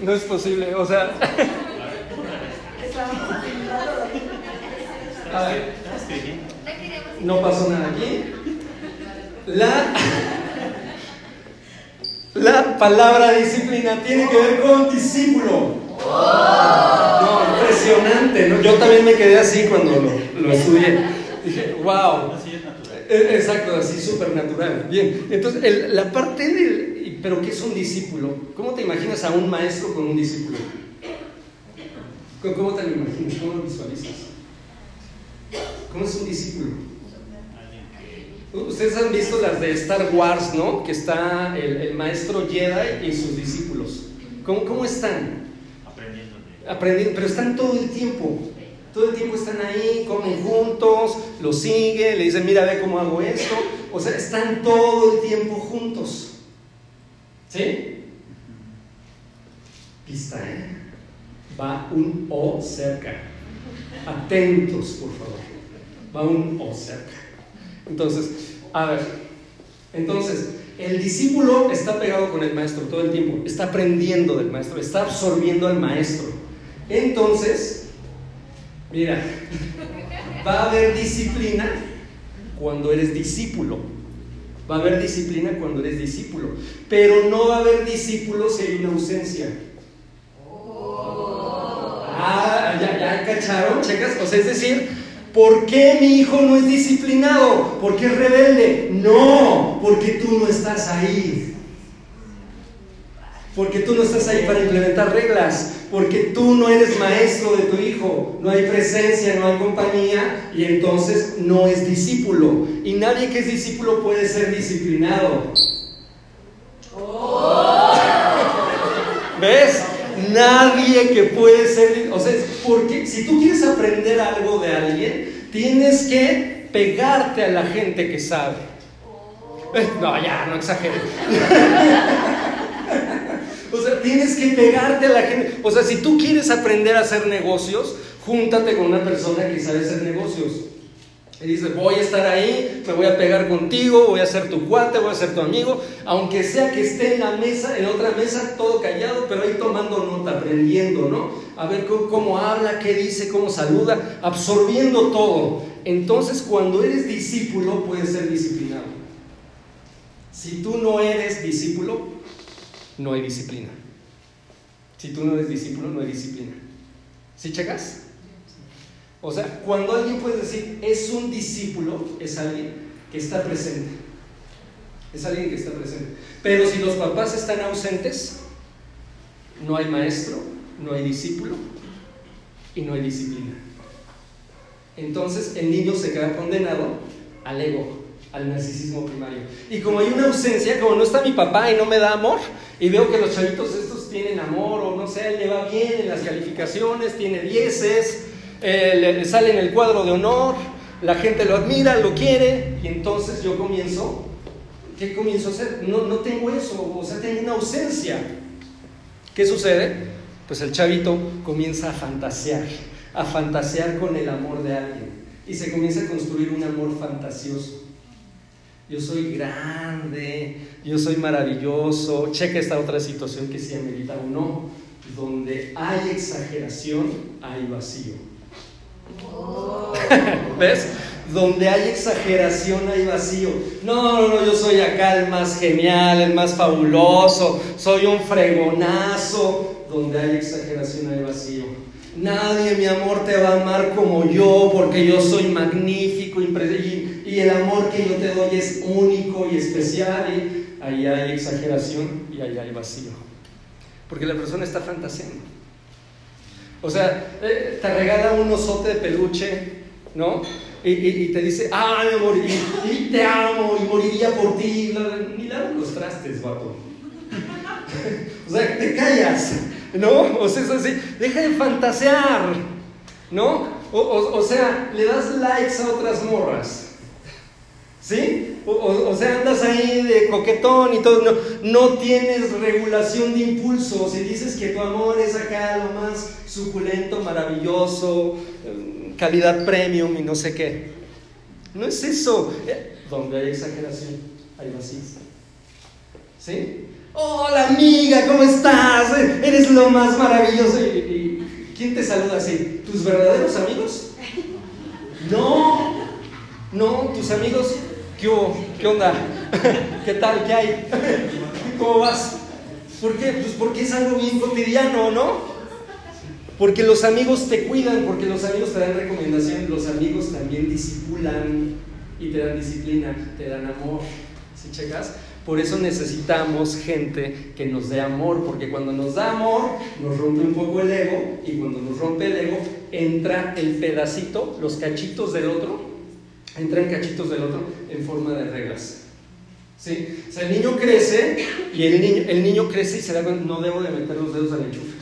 No es posible, o sea. No pasó nada aquí. La, la palabra disciplina tiene que ver con discípulo. No, impresionante. ¿no? Yo también me quedé así cuando lo, lo estudié. Dije, wow. Eh, exacto, así súper natural. Bien, entonces la parte del... ¿Pero qué es un discípulo? ¿Cómo te imaginas a un maestro con un discípulo? ¿Cómo te lo imaginas? ¿Cómo lo visualizas? ¿Cómo es un discípulo? Ustedes han visto las de Star Wars, ¿no? Que está el, maestro Jedi y sus discípulos. ¿Cómo, cómo están? Aprendiendo. aprendiendo, pero están todo el tiempo. Todo el tiempo están ahí, comen juntos, lo siguen, le dicen, mira, ve cómo hago esto. O sea, están todo el tiempo juntos. ¿Sí? Pista, ¿eh? Va un O cerca. Atentos, por favor. Va un O cerca. Entonces, a ver. Entonces, el discípulo está pegado con el maestro todo el tiempo. Está aprendiendo del maestro, está absorbiendo al maestro. Entonces, mira, va a haber disciplina cuando eres discípulo. Va a haber disciplina cuando eres discípulo. Pero no va a haber discípulo si hay una ausencia. Ah, ya, ya cacharon, checas. O sea, es decir, ¿por qué mi hijo no es disciplinado? ¿Por qué es rebelde? No, porque tú no estás ahí. Porque tú no estás ahí para implementar reglas. Porque tú no eres maestro de tu hijo. No hay presencia, no hay compañía. Y entonces no es discípulo. Y nadie que es discípulo puede ser disciplinado. ¿Ves? Nadie que puede ser, o sea, porque si tú quieres aprender algo de alguien, tienes que pegarte a la gente que sabe. Eh, no, ya, no exageres. [LAUGHS] o sea, tienes que pegarte a la gente. O sea, si tú quieres aprender a hacer negocios, júntate con una persona que sabe hacer negocios. Y dice, voy a estar ahí, me voy a pegar contigo, voy a ser tu cuate, voy a ser tu amigo, aunque sea que esté en la mesa, en otra mesa, todo callado, pero ahí tomando nota, aprendiendo, ¿no? A ver cómo, habla, qué dice, cómo saluda, absorbiendo todo. Entonces, cuando eres discípulo, puedes ser disciplinado. Si tú no eres discípulo, no hay disciplina. Si tú no eres discípulo, no hay disciplina. ¿Sí checas? O sea, cuando alguien puede decir es un discípulo, es alguien que está presente. Es alguien que está presente. Pero si los papás están ausentes, no hay maestro, no hay discípulo y no hay disciplina. Entonces el niño se queda condenado al ego, al narcisismo primario. Y como hay una ausencia, como no está mi papá y no me da amor, y veo que los chavitos estos tienen amor o no sé, le va bien en las calificaciones, tiene dieces, eh, le, sale en el cuadro de honor, la gente lo admira, lo quiere, y entonces yo comienzo, ¿qué comienzo a hacer? No, no tengo eso, o sea, tengo una ausencia. ¿Qué sucede? Pues el chavito comienza a fantasear, a fantasear con el amor de alguien, y se comienza a construir un amor fantasioso. Yo soy grande, yo soy maravilloso. Checa esta otra situación que sí amerita o no. Donde hay exageración, hay vacío. [LAUGHS] ¿Ves? Donde hay exageración hay vacío. No, no, no, yo soy acá el más genial, el más fabuloso, soy un fregonazo. Donde hay exageración hay vacío. Nadie, mi amor, te va a amar como yo, porque yo soy magnífico y, y el amor que yo te doy es único y especial. Y ahí hay exageración y ahí hay vacío. Porque la persona está fantaseando. O sea, eh, te regala un osote de peluche, ¿no? Y, te dice, ah, mi amor, y, te amo, y moriría por ti. Ni los trastes, vato. [LAUGHS] o sea, te callas, ¿no? O sea, es así, deja de fantasear, ¿no? o sea, le das likes a otras morras. ¿Sí? O, sea, andas ahí de coquetón y todo, no, no tienes regulación de impulso. Si dices que tu amor es acá lo más suculento, maravilloso, eh, calidad premium y no sé qué. No es eso. Eh, donde hay exageración, hay vacío. ¿Sí? Hola amiga, ¿cómo estás? Eres lo más maravilloso. ¿Y, quién te saluda así? ¿Tus verdaderos amigos? No, no, tus amigos ¿Qué ¿Qué onda? [LAUGHS] ¿Qué tal? ¿Qué hay? ¿Cómo vas? ¿Por qué? Pues porque es algo bien cotidiano, ¿no? Porque los amigos te cuidan, porque los amigos te dan recomendaciones, los amigos también disipulan y te dan disciplina, te dan amor. ¿Sí checas? Por eso necesitamos gente que nos dé amor, porque cuando nos da amor nos rompe un poco el ego y cuando nos rompe el ego entra el pedacito, los cachitos del otro entran cachitos del otro en forma de reglas. ¿Sí? O sea, el niño crece y el niño, el niño crece y se da cuenta, no debo de meter los dedos al enchufe.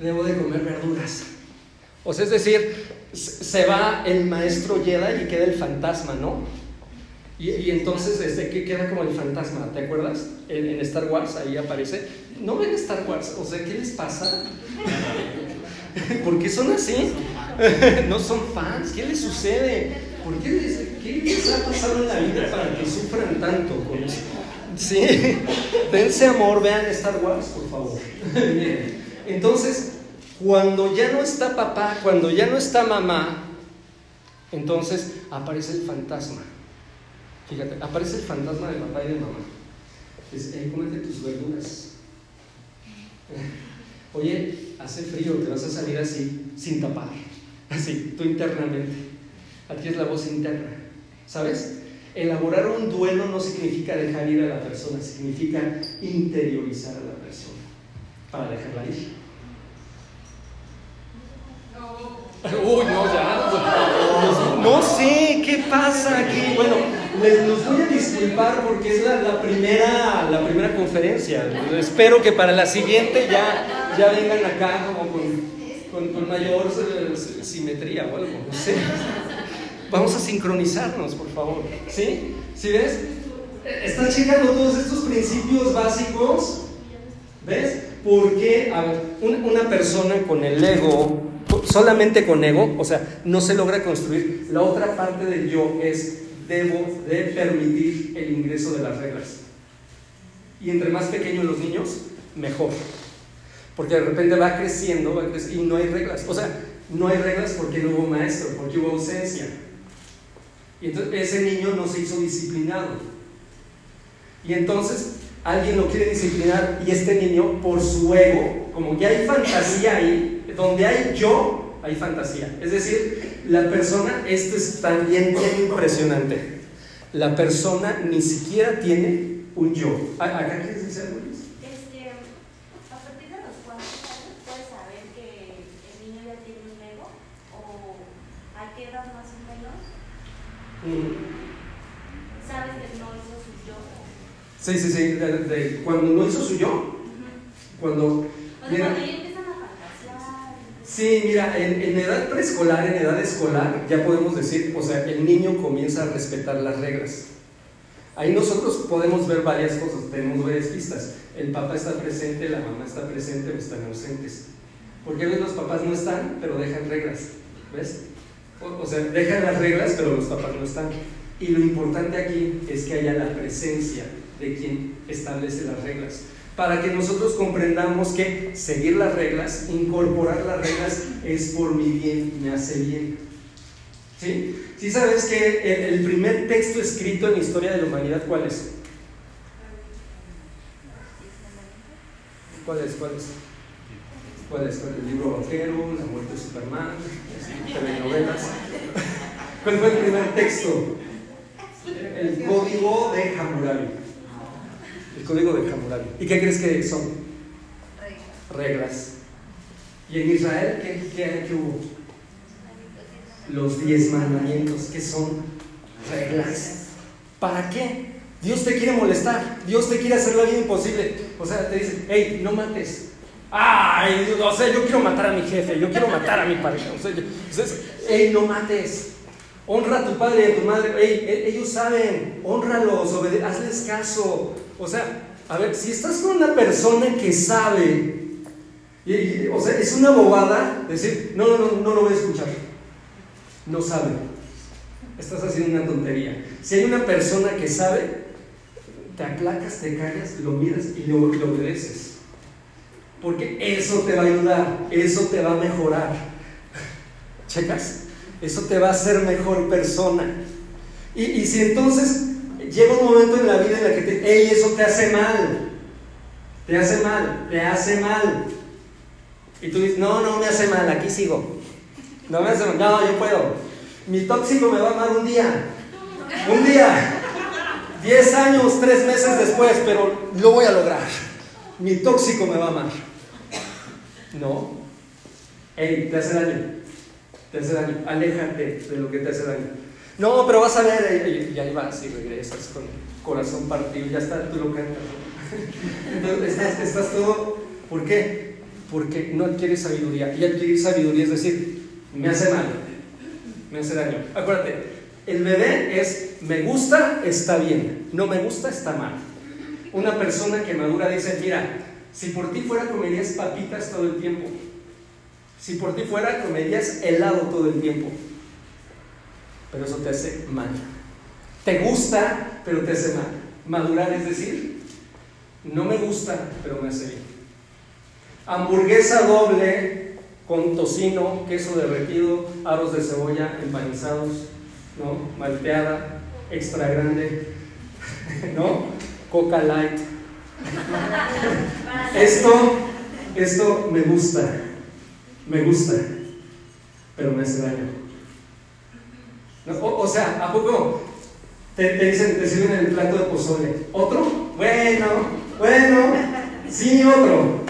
debo de comer verduras. O sea, es decir, se va el maestro Jedi y queda el fantasma, ¿no? Y, entonces, este, ¿qué queda como el fantasma? ¿Te acuerdas? En, en, Star Wars, ahí aparece. ¿No ven Star Wars? O sea, ¿qué les pasa? [LAUGHS] ¿Por qué son así? [LAUGHS] ¿No son fans? ¿Qué les sucede? ¿Por qué les, qué les ha pasado en la vida para que sufran tanto con eso? Sí, dense amor, vean Star Wars, por favor. Bien. Entonces, cuando ya no está papá, cuando ya no está mamá, entonces aparece el fantasma. Fíjate, aparece el fantasma de papá y de mamá. Dice, hey, cómete tus verduras. Oye, hace frío, te vas a salir así, sin tapar. Así, tú internamente. Aquí es la voz interna. ¿Sabes? Elaborar un duelo no significa dejar ir a la persona, significa interiorizar a la persona para dejarla ir. Uy, no, ya. No sé, ¿qué pasa aquí? Bueno, les los voy a disculpar porque es la, primera, la primera conferencia. Espero que para la siguiente ya, ya vengan acá como con, con, mayor eh, simetría o algo, no sé. Vamos a sincronizarnos, por favor. ¿Sí? ¿Sí ves? ¿Están checando todos estos principios básicos? ¿Ves? Porque, a ver, una persona con el ego solamente con ego, o sea, no se logra construir. La otra parte del yo es debo de permitir el ingreso de las reglas. Y entre más pequeños los niños, mejor. Porque de repente va creciendo, va creciendo y no hay reglas. O sea, no hay reglas porque no hubo maestro, porque hubo ausencia. Y entonces ese niño no se hizo disciplinado. Y entonces alguien lo quiere disciplinar y este niño, por su ego, como ya hay fantasía ahí, donde hay yo, hay fantasía. Es decir, la persona, esto es también bien impresionante. La persona ni siquiera tiene un yo. ¿Acá quieres decir algo, Luis? Este, a partir de los cuantos años puedes saber que el niño ya tiene un ego o a qué edad más o menos mm. Sabes que no hizo su yo. Sí, sí, sí, de, cuando no hizo su yo, cuando... Sí, mira, en, edad preescolar, en edad escolar, ya podemos decir, o sea, el niño comienza a respetar las reglas. Ahí nosotros podemos ver varias cosas, tenemos varias pistas. El papá está presente, la mamá está presente o están ausentes. Porque a veces los papás no están, pero dejan reglas. ¿Ves? O, sea, dejan las reglas, pero los papás no están. Y lo importante aquí es que haya la presencia de quien establece las reglas para que nosotros comprendamos que seguir las reglas, incorporar las reglas es por mi bien, me hace bien. ¿Sí? ¿Sí sabes que el, primer texto escrito en la historia de la humanidad, ¿cuál es? ¿Cuál es? ¿Cuál es? ¿Cuál es? El libro vaquero, la muerte de Superman, telenovelas. [LAUGHS] ¿Cuál fue el primer texto? El código de Hammurabi el código de Hammurabi. ¿Y qué crees que son? Reglas. ¿Y en Israel qué, qué, hubo? Los diez mandamientos, que son reglas. ¿Para qué? Dios te quiere molestar, Dios te quiere hacer la vida imposible. O sea, te dice, hey, no mates. Ay, o sea, yo quiero matar a mi jefe, yo quiero matar a mi pareja. O sea, hey, no mates. Honra a tu padre y a tu madre. Hey, e, ellos saben, honralos, hazles caso. O sea, a ver, si estás con una persona que sabe, o sea, es una bobada decir, no, no, no, no lo voy a escuchar. No sabe. Estás haciendo una tontería. Si hay una persona que sabe, te aplacas, te callas, lo miras y lo obedeces. Porque eso te va a ayudar, eso te va a mejorar. ¿Checas? Eso te va a hacer mejor persona. Y, y si entonces llega un momento en la vida en la que te, hey, eso te hace mal, te hace mal, te hace mal. Y tú dices, no, no me hace mal, aquí sigo. No me hace mal, no, yo puedo. Mi tóxico me va a amar un día, un día, diez años, tres meses después, pero lo voy a lograr. Mi tóxico me va a amar. No. Hey, te hace daño, te hace daño, aléjate de lo que te hace daño. No, pero vas a ver, y ahí vas y regresas con corazón partido, ya está, tú lo cantas. [LAUGHS] Entonces estás, todo, ¿por qué? porque no adquiere sabiduría. Y adquirir sabiduría es decir, me hace mal, me hace daño. Acuérdate, el bebé es me gusta, está bien, no me gusta, está mal. Una persona que madura dice, mira, si por ti fuera comerías papitas todo el tiempo, si por ti fuera comerías helado todo el tiempo, pero eso te hace mal. Te gusta, pero te hace mal. Madurar es decir, no me gusta, pero me hace bien. Hamburguesa doble con tocino, queso derretido, aros de cebolla empanizados, ¿no? Malteada, extra grande, [LAUGHS] ¿no? Coca light. Esto, esto me gusta, me gusta, pero me hace daño. O, sea, ¿a poco te, te, dicen, te sirven el plato de pozole? ¿Otro? Bueno, bueno, sí, otro.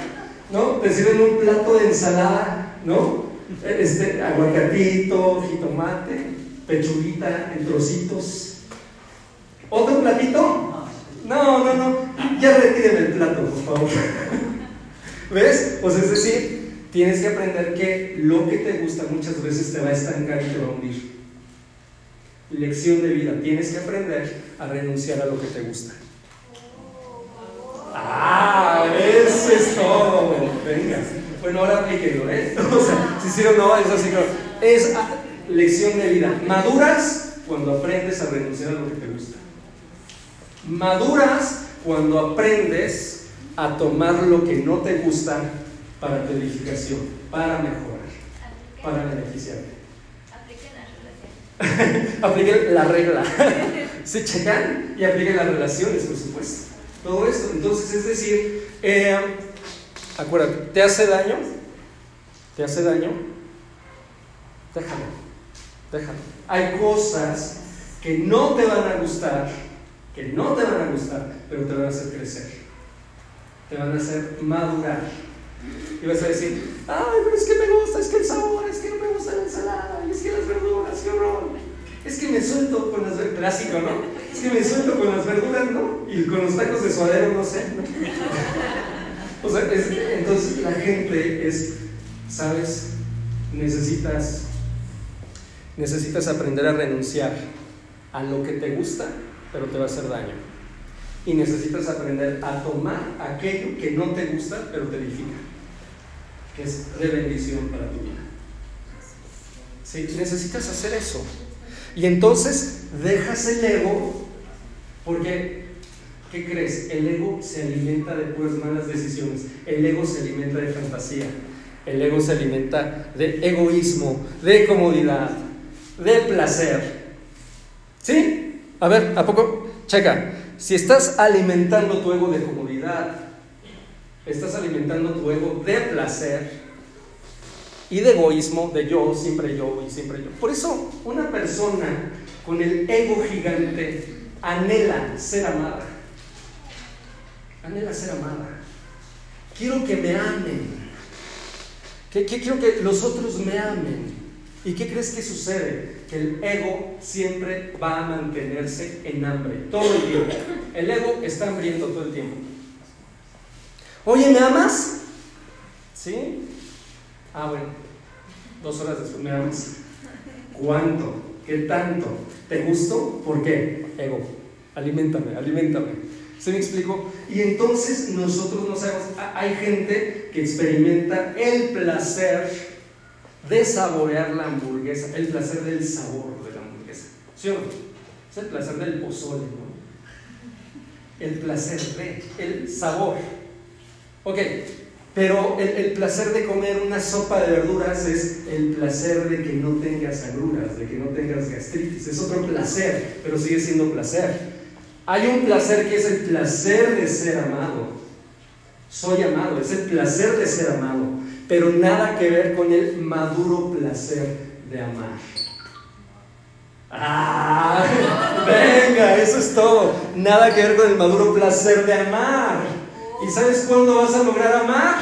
¿No? Te sirven un plato de ensalada, ¿no? Este, aguacatito, jitomate, pechuguita en trocitos. ¿Otro platito? No, no, no. Ya retiren el plato, por favor. [LAUGHS] ¿Ves? Pues es decir, tienes que aprender que lo que te gusta muchas veces te va a estancar y te va a hundir. Lección de vida. Tienes que aprender a renunciar a lo que te gusta. Ah, eso es todo. Venga. Bueno, ahora aplíquenlo, ¿eh? [LAUGHS] O sea, si sí o no, es así. Es lección de vida. Maduras cuando aprendes a renunciar a lo que te gusta. Maduras cuando aprendes a tomar lo que no te gusta para tu edificación, para mejorar, para beneficiarte. [LAUGHS] apliquen la regla. [LAUGHS] Se checan y apliquen las relaciones, por supuesto. Todo esto. Entonces, es decir, eh, acuérdate, ¿te hace daño? ¿Te hace daño? Déjalo. Déjalo. Hay cosas que no te van a gustar, que no te van a gustar, pero te van a hacer crecer. Te van a hacer madurar. Y vas a decir, ay, pero es que me gusta, es que el sabor, es que no me gusta la ensalada, es que las verduras, qué horror. Es que me suelto con las verduras, clásico, ¿no? Es que me suelto con las verduras, ¿no? Y con los tacos de suadero, no sé. [LAUGHS] O sea, entonces la gente es, ¿sabes? Necesitas, necesitas aprender a renunciar a lo que te gusta, pero te va a hacer daño. Y necesitas aprender a tomar aquello que no te gusta, pero te edifica que es de bendición para tu vida. Sí, necesitas hacer eso. Y entonces dejas el ego, porque, ¿qué crees? El ego se alimenta de puras malas decisiones, el ego se alimenta de fantasía, el ego se alimenta de egoísmo, de comodidad, de placer. ¿Sí? A ver, ¿a poco? Checa, si estás alimentando tu ego de comodidad, estás alimentando tu ego de placer y de egoísmo, de yo, siempre yo y siempre yo. Por eso una persona con el ego gigante anhela ser amada. Anhela ser amada. Quiero que me amen. Quiero que los otros me amen. ¿Y qué crees que sucede? Que el ego siempre va a mantenerse en hambre todo el tiempo. El ego está hambriento todo el tiempo. Oye, ¿me amas? ¿Sí? Ah, bueno. Dos horas después, ¿me amas? ¿Cuánto? ¿Qué tanto? ¿Te gusto? ¿Por qué? Ego. Aliméntame, aliméntame. ¿Se me explico? Y entonces nosotros no sabemos, hay gente que experimenta el placer de saborear la hamburguesa, el placer del sabor de la hamburguesa. ¿Sí o no? Es el placer del pozole, ¿no? El placer de, el sabor. Ok, pero el, placer de comer una sopa de verduras es el placer de que no tengas agruras, de que no tengas gastritis. Es otro placer, pero sigue siendo placer. Hay un placer que es el placer de ser amado. Soy amado, es el placer de ser amado, pero nada que ver con el maduro placer de amar. Ah, venga, eso es todo. Nada que ver con el maduro placer de amar. ¿Y sabes cuándo vas a lograr amar?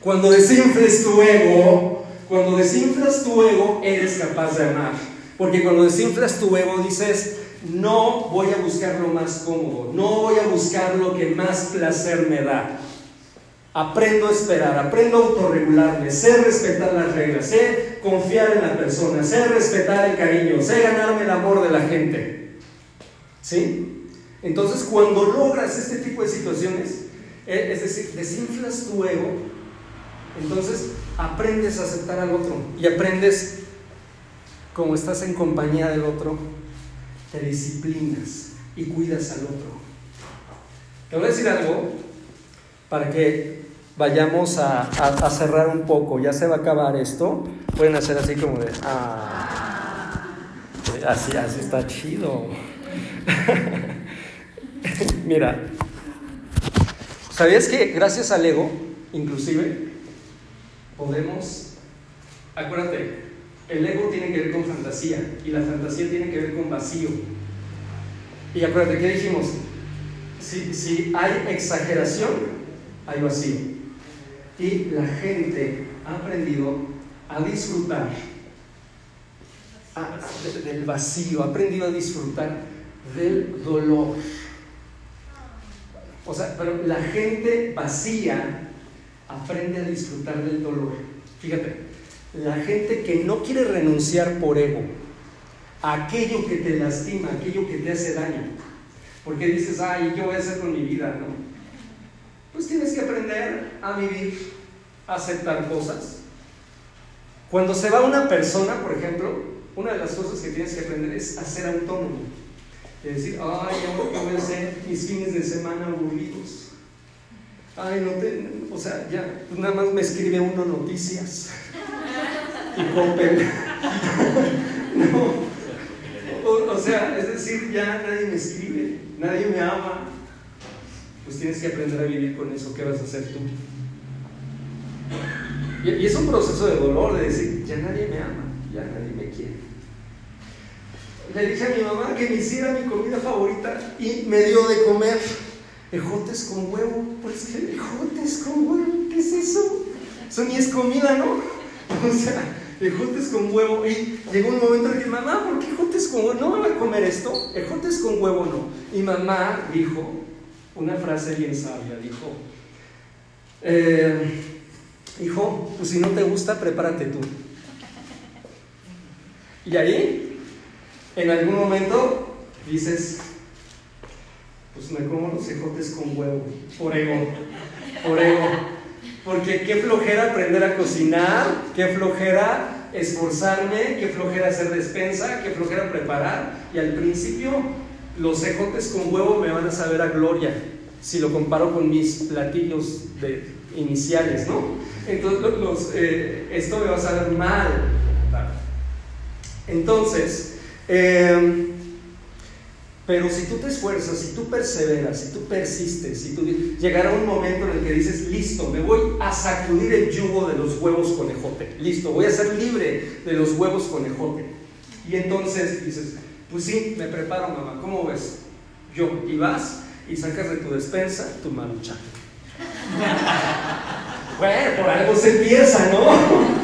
Cuando desinfles tu ego, cuando desinflas tu ego, eres capaz de amar. Porque cuando desinflas tu ego dices, no voy a buscar lo más cómodo, no voy a buscar lo que más placer me da. Aprendo a esperar, aprendo a autorregularme, sé respetar las reglas, sé confiar en la persona, sé respetar el cariño, sé ganarme el amor de la gente. ¿Sí? Entonces, cuando logras este tipo de situaciones, eh, es decir, desinflas tu ego, entonces aprendes a aceptar al otro y aprendes, como estás en compañía del otro, te disciplinas y cuidas al otro. Te voy a decir algo para que vayamos a, cerrar un poco. Ya se va a acabar esto. Pueden hacer así como de, ah, así, así está chido. [LAUGHS] Mira, ¿sabías que gracias al ego, inclusive, podemos, acuérdate, el ego tiene que ver con fantasía y la fantasía tiene que ver con vacío. Y acuérdate, ¿qué dijimos? Si, si hay exageración, hay vacío. Y la gente ha aprendido a disfrutar del vacío, ha aprendido a disfrutar del dolor. O sea, pero la gente vacía aprende a disfrutar del dolor. Fíjate, la gente que no quiere renunciar por ego a aquello que te lastima, aquello que te hace daño, porque dices, ay, ¿qué voy a hacer con mi vida? No. Pues tienes que aprender a vivir, a aceptar cosas. Cuando se va una persona, por ejemplo, una de las cosas que tienes que aprender es a ser autónomo. Es decir, ay, yo voy a hacer mis fines de semana aburridos. Ay, no te, o sea, ya, pues nada más me escribe uno noticias. [LAUGHS] Y Coppel. [LAUGHS] no. O, sea, es decir, ya nadie me escribe, nadie me ama. Pues tienes que aprender a vivir con eso. ¿Qué vas a hacer tú? Y, es un proceso de dolor, de decir, ya nadie me ama, ya nadie me quiere le dije a mi mamá que me hiciera mi comida favorita y me dio de comer ejotes con huevo. Pues ejotes con huevo, ¿qué es eso? Eso ni es comida, ¿no? [LAUGHS] O sea, ejotes con huevo. Y llegó un momento en que, mamá, ¿por qué ejotes con huevo? ¿No me voy a comer esto? Ejotes con huevo no. Y mamá dijo una frase bien sabia, dijo, eh, hijo, pues si no te gusta, prepárate tú. Y ahí, en algún momento, dices, pues me como los ejotes con huevo, por ego, por ego. Porque qué flojera aprender a cocinar, qué flojera esforzarme, qué flojera hacer despensa, qué flojera preparar. Y al principio los ejotes con huevo me van a saber a gloria, si lo comparo con mis platillos de, iniciales, ¿no? Entonces eh, esto me va a saber mal. Entonces, eh, pero si tú te esfuerzas, si tú perseveras, si tú persistes, si tú llegará un momento en el que dices, listo, me voy a sacudir el yugo de los huevos con ejote, listo, voy a ser libre de los huevos con ejote. Y entonces dices, pues sí, me preparo, mamá, ¿cómo ves? Yo, y vas y sacas de tu despensa tu maruchan. [LAUGHS] bueno, por algo se empieza, ¿no?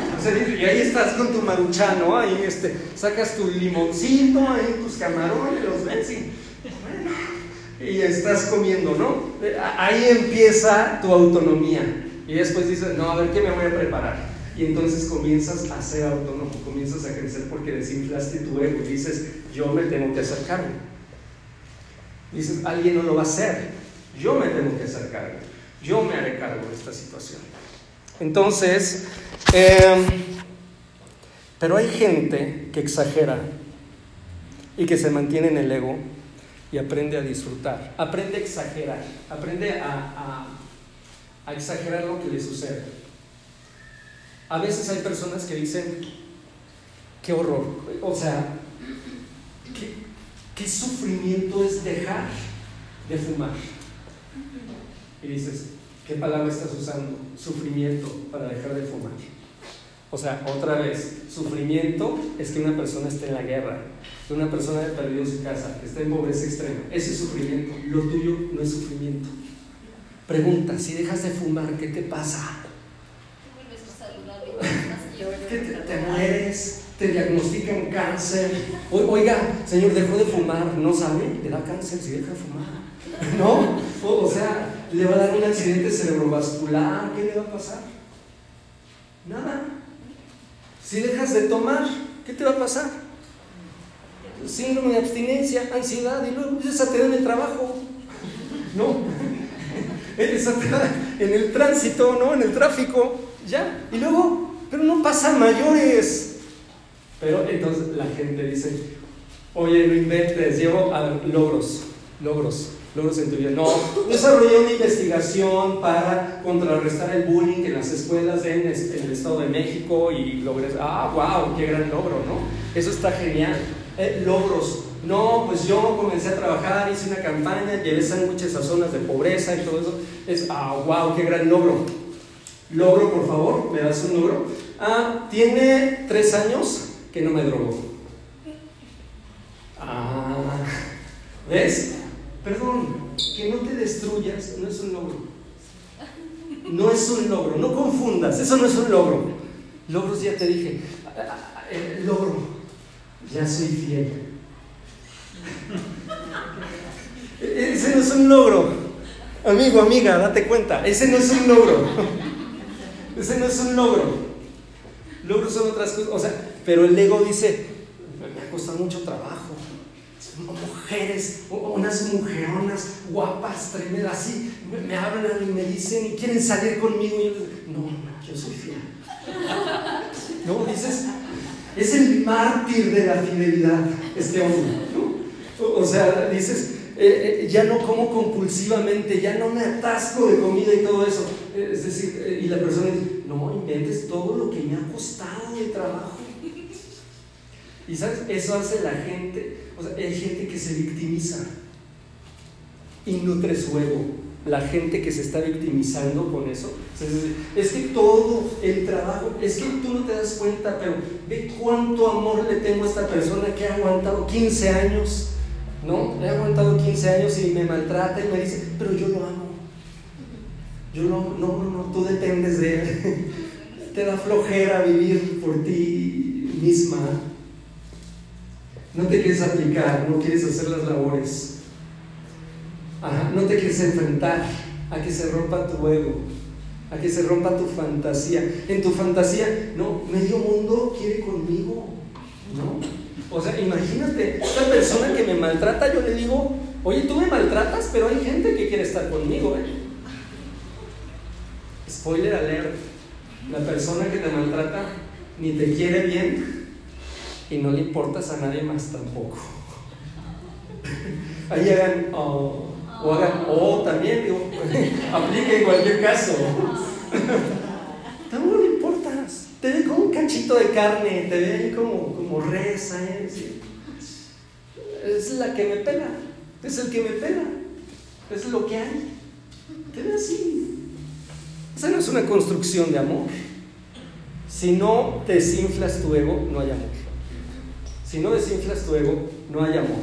y ahí estás con tu maruchan, ¿no? Ahí este, sacas tu limoncito, ahí tus camarones, los ves y, y estás comiendo, ¿no? Ahí empieza tu autonomía. Y después dices, no, a ver qué me voy a preparar. Y entonces comienzas a ser autónomo, comienzas a crecer porque desinflaste tu ego y dices, yo me tengo que hacer cargo. Dices, alguien no lo va a hacer, yo me tengo que hacer cargo, yo me haré cargo de esta situación. Entonces, em, pero hay gente que exagera y que se mantiene en el ego y aprende a disfrutar, aprende a exagerar, aprende a, a, exagerar lo que le sucede. A veces hay personas que dicen, qué horror, o sea, qué, qué sufrimiento es dejar de fumar. Y dices, ¿Qué palabra estás usando? Sufrimiento para dejar de fumar. O sea, otra vez, sufrimiento es que una persona esté en la guerra, que una persona haya perdido su casa, que esté en pobreza extrema. Ese es sufrimiento. Lo tuyo no es sufrimiento. Pregunta, si dejas de fumar, ¿qué te pasa? ¿Qué te, te mueres? te diagnostican cáncer. Oiga, señor, dejó de fumar, ¿no sabe? Le da cáncer si deja de fumar. [LAUGHS] ¿No? O, sea, le va a dar un accidente cerebrovascular, ¿qué le va a pasar? Nada. Si dejas de tomar, ¿qué te va a pasar? Síndrome de abstinencia, ansiedad, y luego empiezas a tener en el trabajo. ¿No? [LAUGHS] en el tránsito, ¿no? En el tráfico, ya. Y luego, pero no pasan mayores. Pero entonces la gente dice, oye, no inventes, llevo a logros, logros, logros en tu vida. No, desarrollé una investigación para contrarrestar el bullying en las escuelas en, el Estado de México y logré, ah, wow, qué gran logro, ¿no? Eso está genial. Eh, logros. No, pues yo comencé a trabajar, hice una campaña, llevé sándwiches a zonas de pobreza y todo eso. Es, ah, wow, qué gran logro. Logro, por favor, ¿me das un logro? Ah, tiene tres años que no me drogo. Ah, ¿ves? Perdón, que no te destruyas no es un logro. No es un logro, no confundas, eso no es un logro. Logros ya te dije, el logro, ya soy fiel. Ese no es un logro. Amigo, amiga, date cuenta, ese no es un logro. Ese no es un logro. Logros son otras cosas. O sea, pero el ego dice, me ha costado mucho trabajo. Mujeres, unas mujeronas guapas, tremendas, así, me, hablan y me dicen y quieren salir conmigo. Y yo no, no, yo soy fiel. No, dices, es el mártir de la fidelidad, este hombre. O, sea, dices, eh, eh, ya no como compulsivamente, ya no me atasco de comida y todo eso. Es decir, eh, y la persona dice, no inventes todo lo que me ha costado de trabajo. Y sabes, eso hace la gente, o sea, hay gente que se victimiza y nutre su ego. La gente que se está victimizando con eso. Es que todo el trabajo, es que tú no te das cuenta, pero ve cuánto amor le tengo a esta persona que ha aguantado 15 años, ¿no? He aguantado 15 años y me maltrata y me dice, pero yo lo amo. Yo no, no, no, no, tú dependes de él. [LAUGHS] Te da flojera vivir por ti misma. No te quieres aplicar, no quieres hacer las labores. no te quieres enfrentar a que se rompa tu ego, a que se rompa tu fantasía. En tu fantasía, no, medio mundo quiere conmigo, ¿no? O sea, imagínate, esta persona que me maltrata, yo le digo, oye, tú me maltratas, pero hay gente que quiere estar conmigo, ¿eh? Spoiler alert, la persona que te maltrata ni te quiere bien y no le importas a nadie más tampoco. Ahí hagan oh, o hagan oh también, digo, [LAUGHS] aplique en cualquier caso. [LAUGHS] Le importas. Te ve como un cachito de carne, te ve ahí como, como reza. ¿eh? Es la que me pela, es el que me pela, es lo que hay. Te ve así. Esa no es una construcción de amor. Si no desinflas tu ego, no hay amor. Si no desinflas tu ego, no hay amor.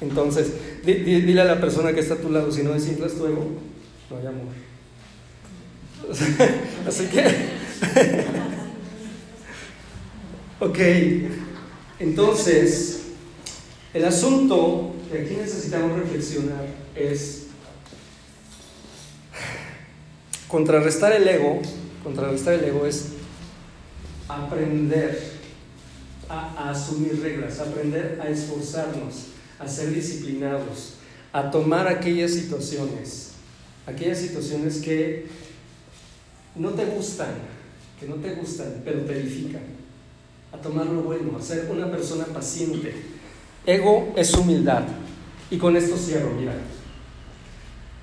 Entonces, dile a la persona que está a tu lado, si no desinflas tu ego, no hay amor. [LAUGHS] Así que, [LAUGHS] ok, entonces, el asunto que aquí necesitamos reflexionar es contrarrestar el ego, contrarrestar el ego es aprender a, asumir reglas, aprender a esforzarnos, a ser disciplinados, a tomar aquellas situaciones, aquellas situaciones que no te gustan, que no te gustan, pero te edifican, a tomar lo bueno, a ser una persona paciente. Ego es humildad. Y con esto cierro, mira.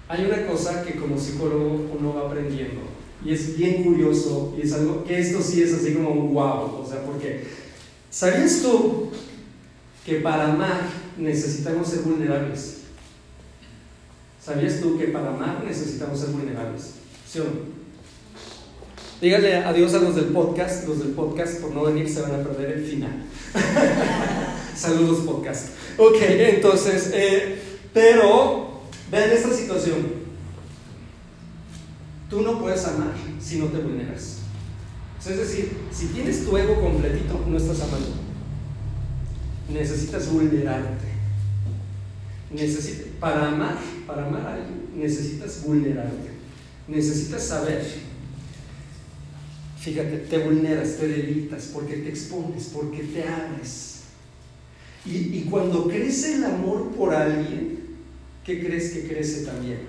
Hay una cosa que como psicólogo uno va aprendiendo y es bien curioso y es algo que esto sí es así como un wow, o sea, porque ¿sabías tú que para amar necesitamos ser vulnerables? ¿Sabías tú que para amar necesitamos ser vulnerables? ¿Sí o no? Dígale adiós a los del podcast. Los del podcast, por no venir, se van a perder el final. [LAUGHS] Saludos, podcast. Ok, entonces, eh, pero Vean esta situación. Tú no puedes amar si no te vulneras. es decir, si tienes tu ego completito, no estás amando. Necesitas vulnerarte. para amar, para amar a alguien, necesitas vulnerarte. Necesitas saber. Fíjate, te vulneras, te debilitas, porque te expones, porque te abres. Y, y cuando crece el amor por alguien, ¿qué crees que crece también?